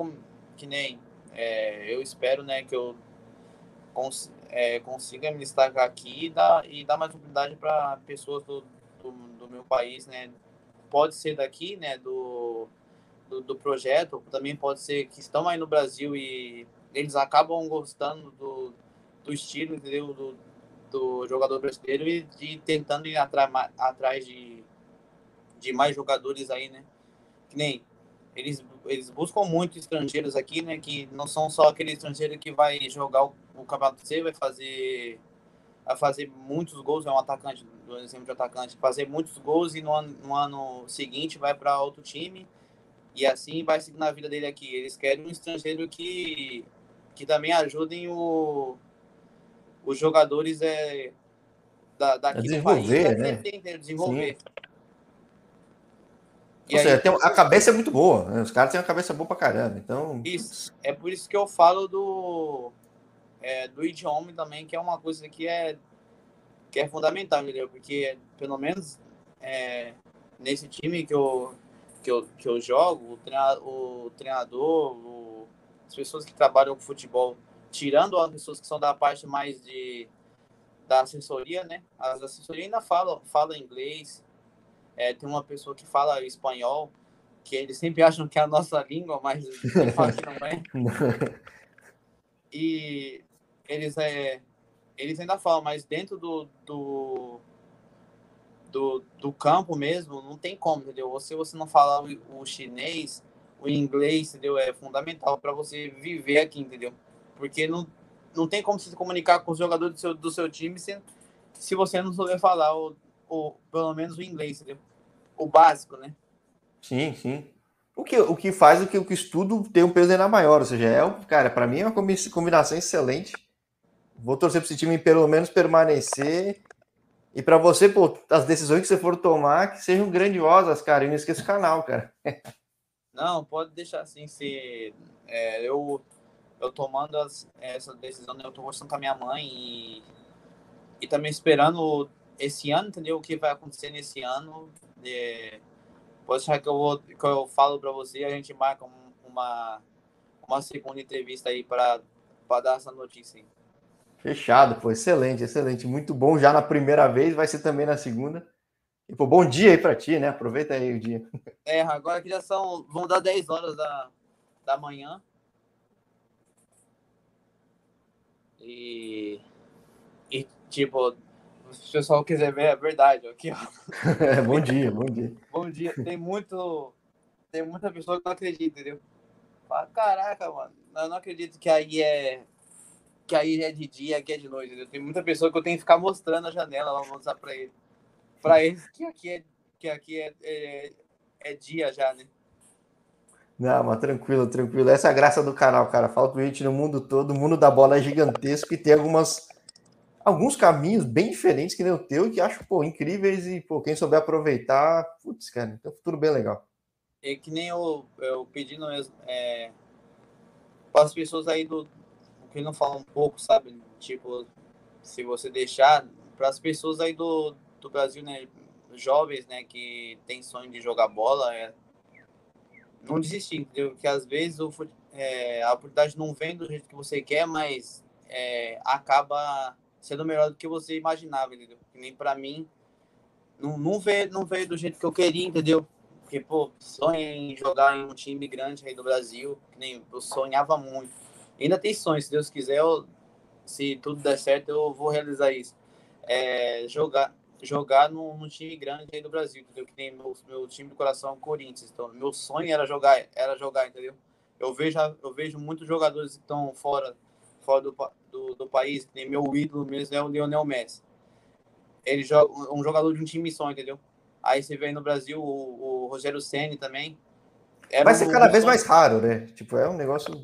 Speaker 2: que nem, é, eu espero, né, que eu cons, é, consiga me destacar aqui e dar, e dar mais oportunidade para pessoas do, do, do, meu país, né, pode ser daqui, né, do, do, do projeto, também pode ser que estão aí no Brasil e eles acabam gostando do, do estilo, entendeu, do, do jogador brasileiro e, tentando ir atrás, atrás de, de mais jogadores aí, né? Que nem eles, eles buscam muito estrangeiros aqui, né? Que não são só aquele estrangeiro que vai jogar o, o campeonato C, vai fazer vai fazer muitos gols, é um atacante, do exemplo de atacante, fazer muitos gols e no ano, no ano seguinte vai para outro time e assim vai seguir na vida dele aqui. Eles querem um estrangeiro que, que também ajudem o, os jogadores é, da, daqui
Speaker 1: do país né?
Speaker 2: a desenvolver. Sim.
Speaker 1: E Ou seja, tem, a cabeça é muito boa, né? os caras têm uma cabeça boa pra caramba, então...
Speaker 2: Isso, é por isso que eu falo do, é, do idioma também, que é uma coisa que é, que é fundamental, entendeu? Porque, pelo menos, é, nesse time que eu, que eu, que eu jogo, o treinador, o treinador o, as pessoas que trabalham com futebol tirando as pessoas que são da parte mais de da assessoria, né? As assessorias ainda falam, falam inglês. É, tem uma pessoa que fala espanhol, que eles sempre acham que é a nossa língua, mas não é. E eles é eles ainda falam, mas dentro do, do, do, do campo mesmo, não tem como, entendeu? Se você não falar o, o chinês, o inglês, entendeu? É fundamental para você viver aqui, entendeu? Porque não, não tem como se comunicar com os jogadores do seu, do seu time se, se você não souber falar, o, o, pelo menos o inglês, entendeu? O básico, né?
Speaker 1: Sim, sim. O que, o que faz o que o estudo tem um peso ainda maior, ou seja, é, cara, para mim é uma combinação excelente. Vou torcer para esse time pelo menos permanecer. E para você, pô, as decisões que você for tomar, que sejam grandiosas, cara. E não esqueça o canal, cara.
Speaker 2: Não, pode deixar assim. Se, é, eu eu tomando as, essa decisão, né, eu tô conversando com a minha mãe e, e também esperando esse ano, entendeu? O que vai acontecer nesse ano. É, pode achar que eu, vou, que eu falo para você a gente marca uma, uma segunda entrevista aí para dar essa notícia. Aí.
Speaker 1: Fechado, pô, excelente, excelente. Muito bom já na primeira vez, vai ser também na segunda. E, pô, bom dia aí para ti, né? Aproveita aí o dia.
Speaker 2: É, agora que já são, vão dar 10 horas da, da manhã. E, e tipo, se o pessoal quiser ver, é verdade. Aqui, ó.
Speaker 1: É, bom dia, bom dia.
Speaker 2: bom dia. Tem muito. Tem muita pessoa que não acredita, entendeu? Fala, caraca, mano, eu não acredito que aí é. Que aí é de dia, aqui é de noite, entendeu? Tem muita pessoa que eu tenho que ficar mostrando a janela lá, mostrar pra ele. Pra eles que aqui é, que aqui é, é, é dia já, né?
Speaker 1: Não, mas tranquilo, tranquilo. Essa é a graça do canal, cara. Fala com gente no mundo todo. O mundo da bola é gigantesco e tem algumas, alguns caminhos bem diferentes que nem o teu e que acho, pô, incríveis. E, pô, quem souber aproveitar, putz, cara, tem um futuro bem legal.
Speaker 2: É que nem eu, eu pedindo mesmo, é, para as pessoas aí do. Que não falam um pouco, sabe? Tipo, se você deixar, para as pessoas aí do, do Brasil, né? Jovens, né, que tem sonho de jogar bola, é, não desistir, entendeu? Que às vezes o, é, a oportunidade não vem do jeito que você quer, mas é, acaba sendo melhor do que você imaginava, entendeu? Que nem para mim, não, não, veio, não veio do jeito que eu queria, entendeu? Porque, pô, sonho em jogar em um time grande aí do Brasil, que nem eu sonhava muito. Ainda tem sonhos, se Deus quiser, eu, se tudo der certo, eu vou realizar isso. É, jogar, jogar num, num, time grande aí do Brasil, entendeu? Que tem meu, meu time do coração, o Corinthians. Então, meu sonho era jogar, era jogar, entendeu? Eu vejo, eu vejo muitos jogadores que estão fora, fora do, do, do país, que nem meu ídolo mesmo é o Lionel Messi. Ele joga um jogador de um time só, entendeu? Aí você vê no Brasil o, o Rogério Ceni também.
Speaker 1: Era Vai ser um, cada vez sonho. mais raro, né? Tipo, é um negócio.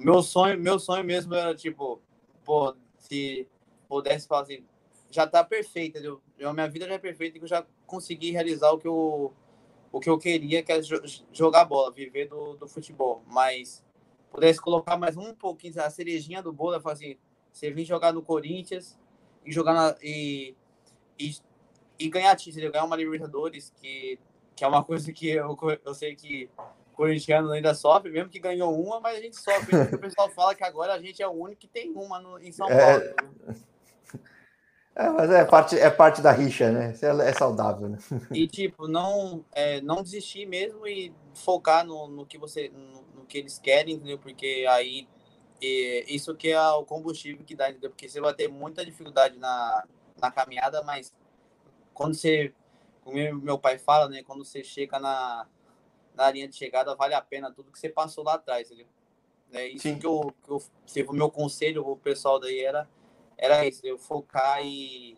Speaker 2: Meu sonho, meu sonho mesmo era, tipo, pô, se pudesse falar assim, já tá perfeito, entendeu? Minha vida já é perfeita que eu já consegui realizar o que eu, o que eu queria, que é jogar bola, viver do, do futebol. Mas pudesse colocar mais um pouquinho, a cerejinha do bolo, falar assim, você vir jogar no Corinthians e jogar na, e, e, e ganhar título, ganhar uma Libertadores, que, que é uma coisa que eu, eu sei que corintiano ainda sofre, mesmo que ganhou uma, mas a gente sofre. o pessoal fala que agora a gente é o único que tem uma no, em São é. Paulo. É...
Speaker 1: É, mas é parte, é parte da rixa, né? É, é saudável, né?
Speaker 2: E, tipo, não, é, não desistir mesmo e focar no, no que você no, no, que eles querem, entendeu? Porque aí e, isso que é o combustível que dá, entendeu? Porque você vai ter muita dificuldade na, na caminhada, mas quando você, como meu pai fala, né? Quando você chega na, na linha de chegada, vale a pena tudo que você passou lá atrás, entendeu? É isso Sim. que eu, que eu, se o meu conselho, o pessoal daí era era isso, eu focar e,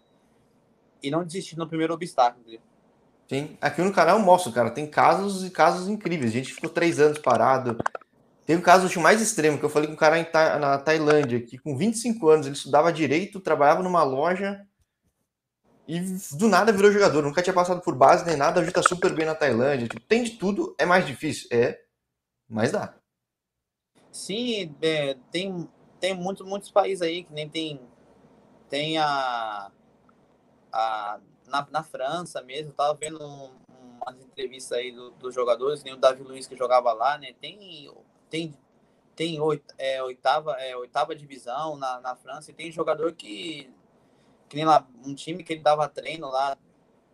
Speaker 2: e não desistir no primeiro obstáculo. Entendeu?
Speaker 1: Sim, aqui no canal eu mostro, cara, tem casos e casos incríveis. A gente ficou três anos parado. Tem um caso mais extremo, que eu falei com um cara Ta na Tailândia, que com 25 anos ele estudava direito, trabalhava numa loja e do nada virou jogador. Nunca tinha passado por base nem nada, hoje tá super bem na Tailândia. Tipo, tem de tudo, é mais difícil. É, mas dá.
Speaker 2: Sim, é, tem, tem muitos, muitos países aí que nem tem tem a, a na, na França mesmo, tava vendo um, umas entrevistas aí do, dos jogadores, nem o Davi Luiz que jogava lá, né? Tem, tem, tem oit, é, oitava, é, oitava divisão na, na França e tem jogador que, que nem lá, um time que ele dava treino lá,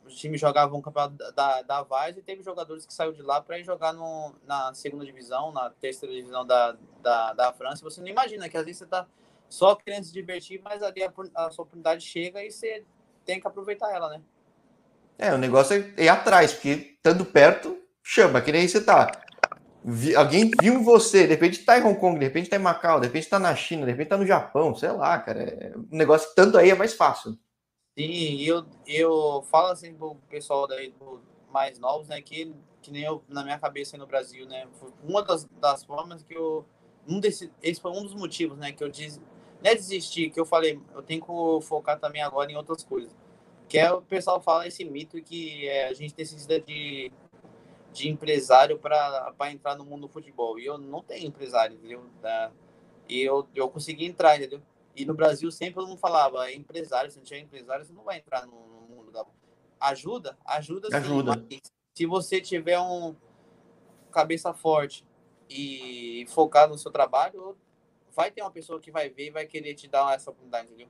Speaker 2: os times jogavam um campeonato da, da Vaz e teve jogadores que saiu de lá para ir jogar no, na segunda divisão, na terceira divisão da, da, da França. Você não imagina que às vezes você tá só querendo se divertir, mas ali a, a sua oportunidade chega e você tem que aproveitar ela, né?
Speaker 1: É, o negócio é ir atrás, porque estando perto, chama, que nem você tá. Vi, alguém viu você, de repente tá em Hong Kong, de repente tá em Macau, de repente tá na China, de repente tá no Japão, sei lá, cara. É, o negócio tanto aí é mais fácil.
Speaker 2: Sim, eu, eu falo assim pro pessoal daí do mais novos, né, que, que nem eu, na minha cabeça no Brasil, né, uma das, das formas que eu, um desse, esse foi um dos motivos, né, que eu disse, não é desistir, que eu falei, eu tenho que focar também agora em outras coisas. Que é o pessoal fala esse mito que é, a gente precisa de, de empresário para entrar no mundo do futebol. E eu não tenho empresário, entendeu? Da, e eu, eu consegui entrar, entendeu? E no Brasil sempre todo mundo falava, é empresário, se não tiver empresário, você não vai entrar no, no mundo da. Ajuda? Ajuda sim.
Speaker 1: Ajuda.
Speaker 2: se você tiver um cabeça forte e focar no seu trabalho, vai ter uma pessoa que vai ver e vai querer te dar essa oportunidade, entendeu?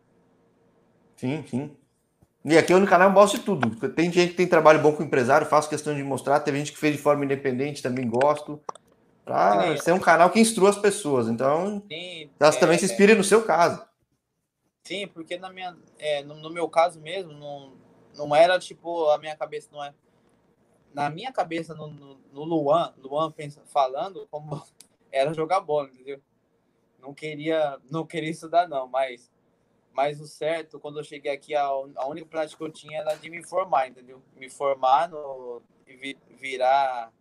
Speaker 1: Sim, sim. E aqui no canal eu mostro de tudo. Tem gente que tem trabalho bom com empresário, faço questão de mostrar. Teve gente que fez de forma independente, também gosto. Pra ser um canal que instrua as pessoas. Então, sim, elas é, também se inspirem no seu caso.
Speaker 2: Sim, porque na minha, é, no, no, meu caso mesmo, não, não era tipo, a minha cabeça não é. Na minha cabeça, no, no, no Luan, Luan pensa, falando como era jogar bola, entendeu? não queria não queria estudar não, mas mas o certo quando eu cheguei aqui a, a única prática que eu tinha era de me formar, entendeu? Me formar no e virar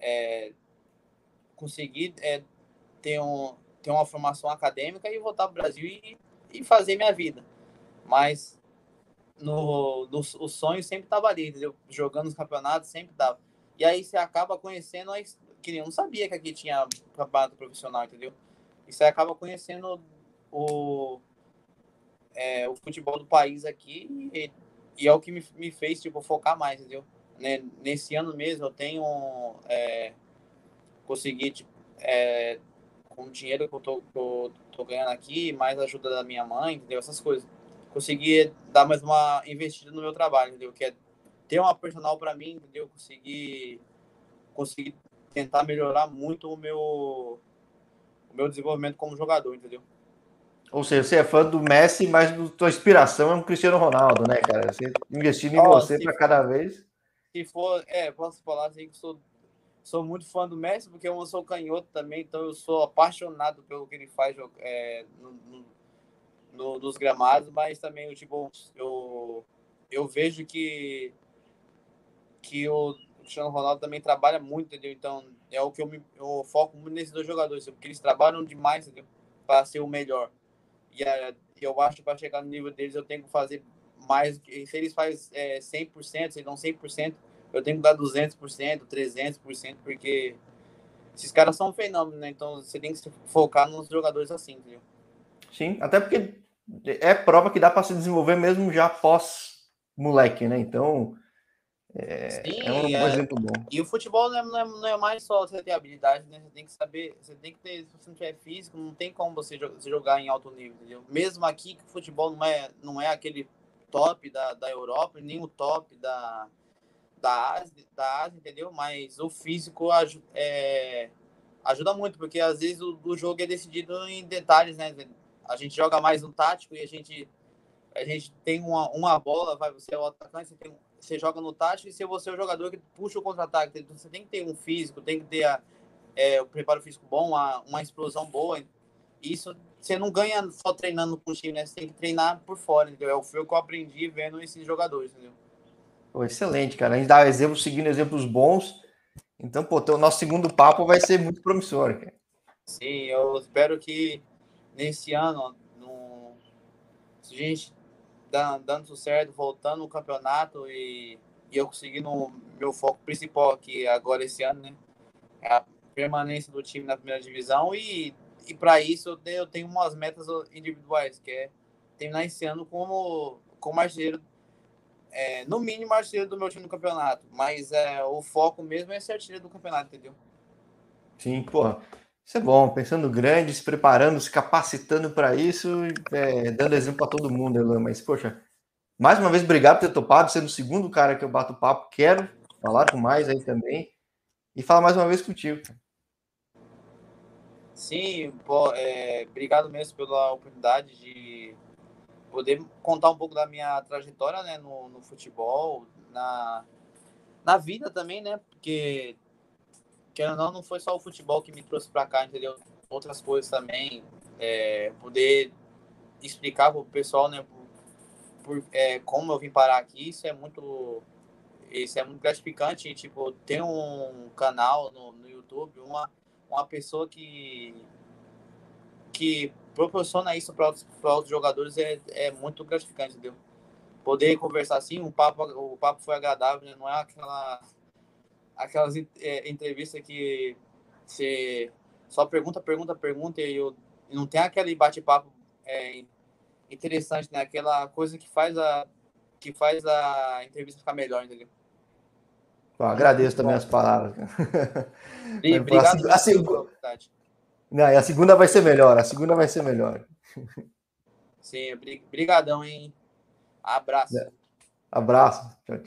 Speaker 2: é, conseguir é, ter um ter uma formação acadêmica e voltar para o Brasil e, e fazer minha vida. Mas no, no, o sonho sempre estava ali, entendeu? Jogando os campeonatos sempre dava. E aí você acaba conhecendo, que eu não sabia que aqui tinha campeonato profissional, entendeu? E você acaba conhecendo o, é, o futebol do país aqui e, e, é o que me, me fez tipo, focar mais, entendeu? Nesse ano mesmo eu tenho é, consegui tipo, é, com o dinheiro que eu tô, tô, ganhando aqui, mais ajuda da minha mãe, entendeu? Essas coisas. Consegui dar mais uma investida no meu trabalho, entendeu? Que é ter uma personal para mim, entendeu? Conseguir, conseguir tentar melhorar muito o meu o meu desenvolvimento como jogador, entendeu?
Speaker 1: Ou seja, você é fã do Messi, mas a tua inspiração é um Cristiano Ronaldo, né, cara? Você investindo em oh, você para cada vez.
Speaker 2: Se for, é, posso falar assim que sou, sou muito fã do Messi, porque eu sou canhoto também, então eu sou apaixonado pelo que ele faz é, no, no, no, nos gramados, mas também tipo, eu, eu vejo que, que o Cristiano Ronaldo também trabalha muito, entendeu? Então é o que eu, me, eu foco muito nesses dois jogadores, porque eles trabalham demais para ser o melhor. E a, eu acho que para chegar no nível deles eu tenho que fazer mais. Se eles fazem é, 100%, se dão 100%, eu tenho que dar 200%, 300%, porque esses caras são um fenômeno, né? Então você tem que se focar nos jogadores assim, entendeu?
Speaker 1: Sim, até porque é prova que dá para se desenvolver mesmo já pós moleque, né? Então é, Sim, é um, é, exemplo bom.
Speaker 2: E o futebol não é, não é, não, é, mais só você ter habilidade, né? Você tem que saber, você tem que ter, se você não tiver físico, não tem como você jogar em alto nível, entendeu? Mesmo aqui que o futebol não é, não é aquele top da, da Europa, nem o top da, da Ásia, da Ásia, entendeu? Mas o físico ajuda, é, ajuda muito, porque às vezes o, o, jogo é decidido em detalhes, né? A gente joga mais no tático e a gente, a gente tem uma, uma bola, vai, você é o atacante, você, tem, você joga no tático e se você é o jogador que puxa o contra-ataque. Então você tem que ter um físico, tem que ter a, é, o preparo físico bom, uma, uma explosão boa. Isso você não ganha só treinando com o time, né? Você tem que treinar por fora, entendeu? É o que eu aprendi vendo esses jogadores, entendeu?
Speaker 1: Pô, excelente, cara. A gente dá exemplos, seguindo exemplos bons. Então, pô, o nosso segundo papo vai ser muito promissor, cara.
Speaker 2: Sim, eu espero que nesse ano, no, se a gente dando, dando certo, voltando no campeonato e, e eu conseguindo meu foco principal aqui agora esse ano, né? É a permanência do time na primeira divisão e, e para isso eu tenho umas metas individuais, que é terminar esse ano como, como artilheiro é, no mínimo artilheiro do meu time no campeonato. Mas é, o foco mesmo é ser artilheiro do campeonato, entendeu?
Speaker 1: Sim, porra. Isso é bom, pensando grande, se preparando, se capacitando para isso, é, dando exemplo para todo mundo, Elan. Mas, poxa, mais uma vez, obrigado por ter topado, sendo o segundo cara que eu bato papo. Quero falar com mais aí também. E falar mais uma vez contigo.
Speaker 2: Sim, é, obrigado mesmo pela oportunidade de poder contar um pouco da minha trajetória né, no, no futebol, na, na vida também, né? Porque, querendo ou não, não foi só o futebol que me trouxe para cá, entendeu? Outras coisas também. É, poder explicar para o pessoal, né? Por, por é, como eu vim parar aqui, isso é muito isso é muito gratificante. Tipo, ter um canal no, no YouTube, uma, uma pessoa que que proporciona isso para os jogadores é, é muito gratificante, entendeu? Poder conversar assim, o papo, o papo foi agradável, né? não é aquela, aquelas é, entrevistas que você só pergunta, pergunta, pergunta e, eu, e não tem aquele bate-papo é, interessante, né? Aquela coisa que faz a que faz a entrevista ficar melhor, entendeu?
Speaker 1: Bom, agradeço também as palavras.
Speaker 2: E, obrigado a, a,
Speaker 1: não, a segunda vai ser melhor, a segunda vai ser melhor.
Speaker 2: Sim, brigadão, hein? Abraço.
Speaker 1: Abraço. Tchau, tchau.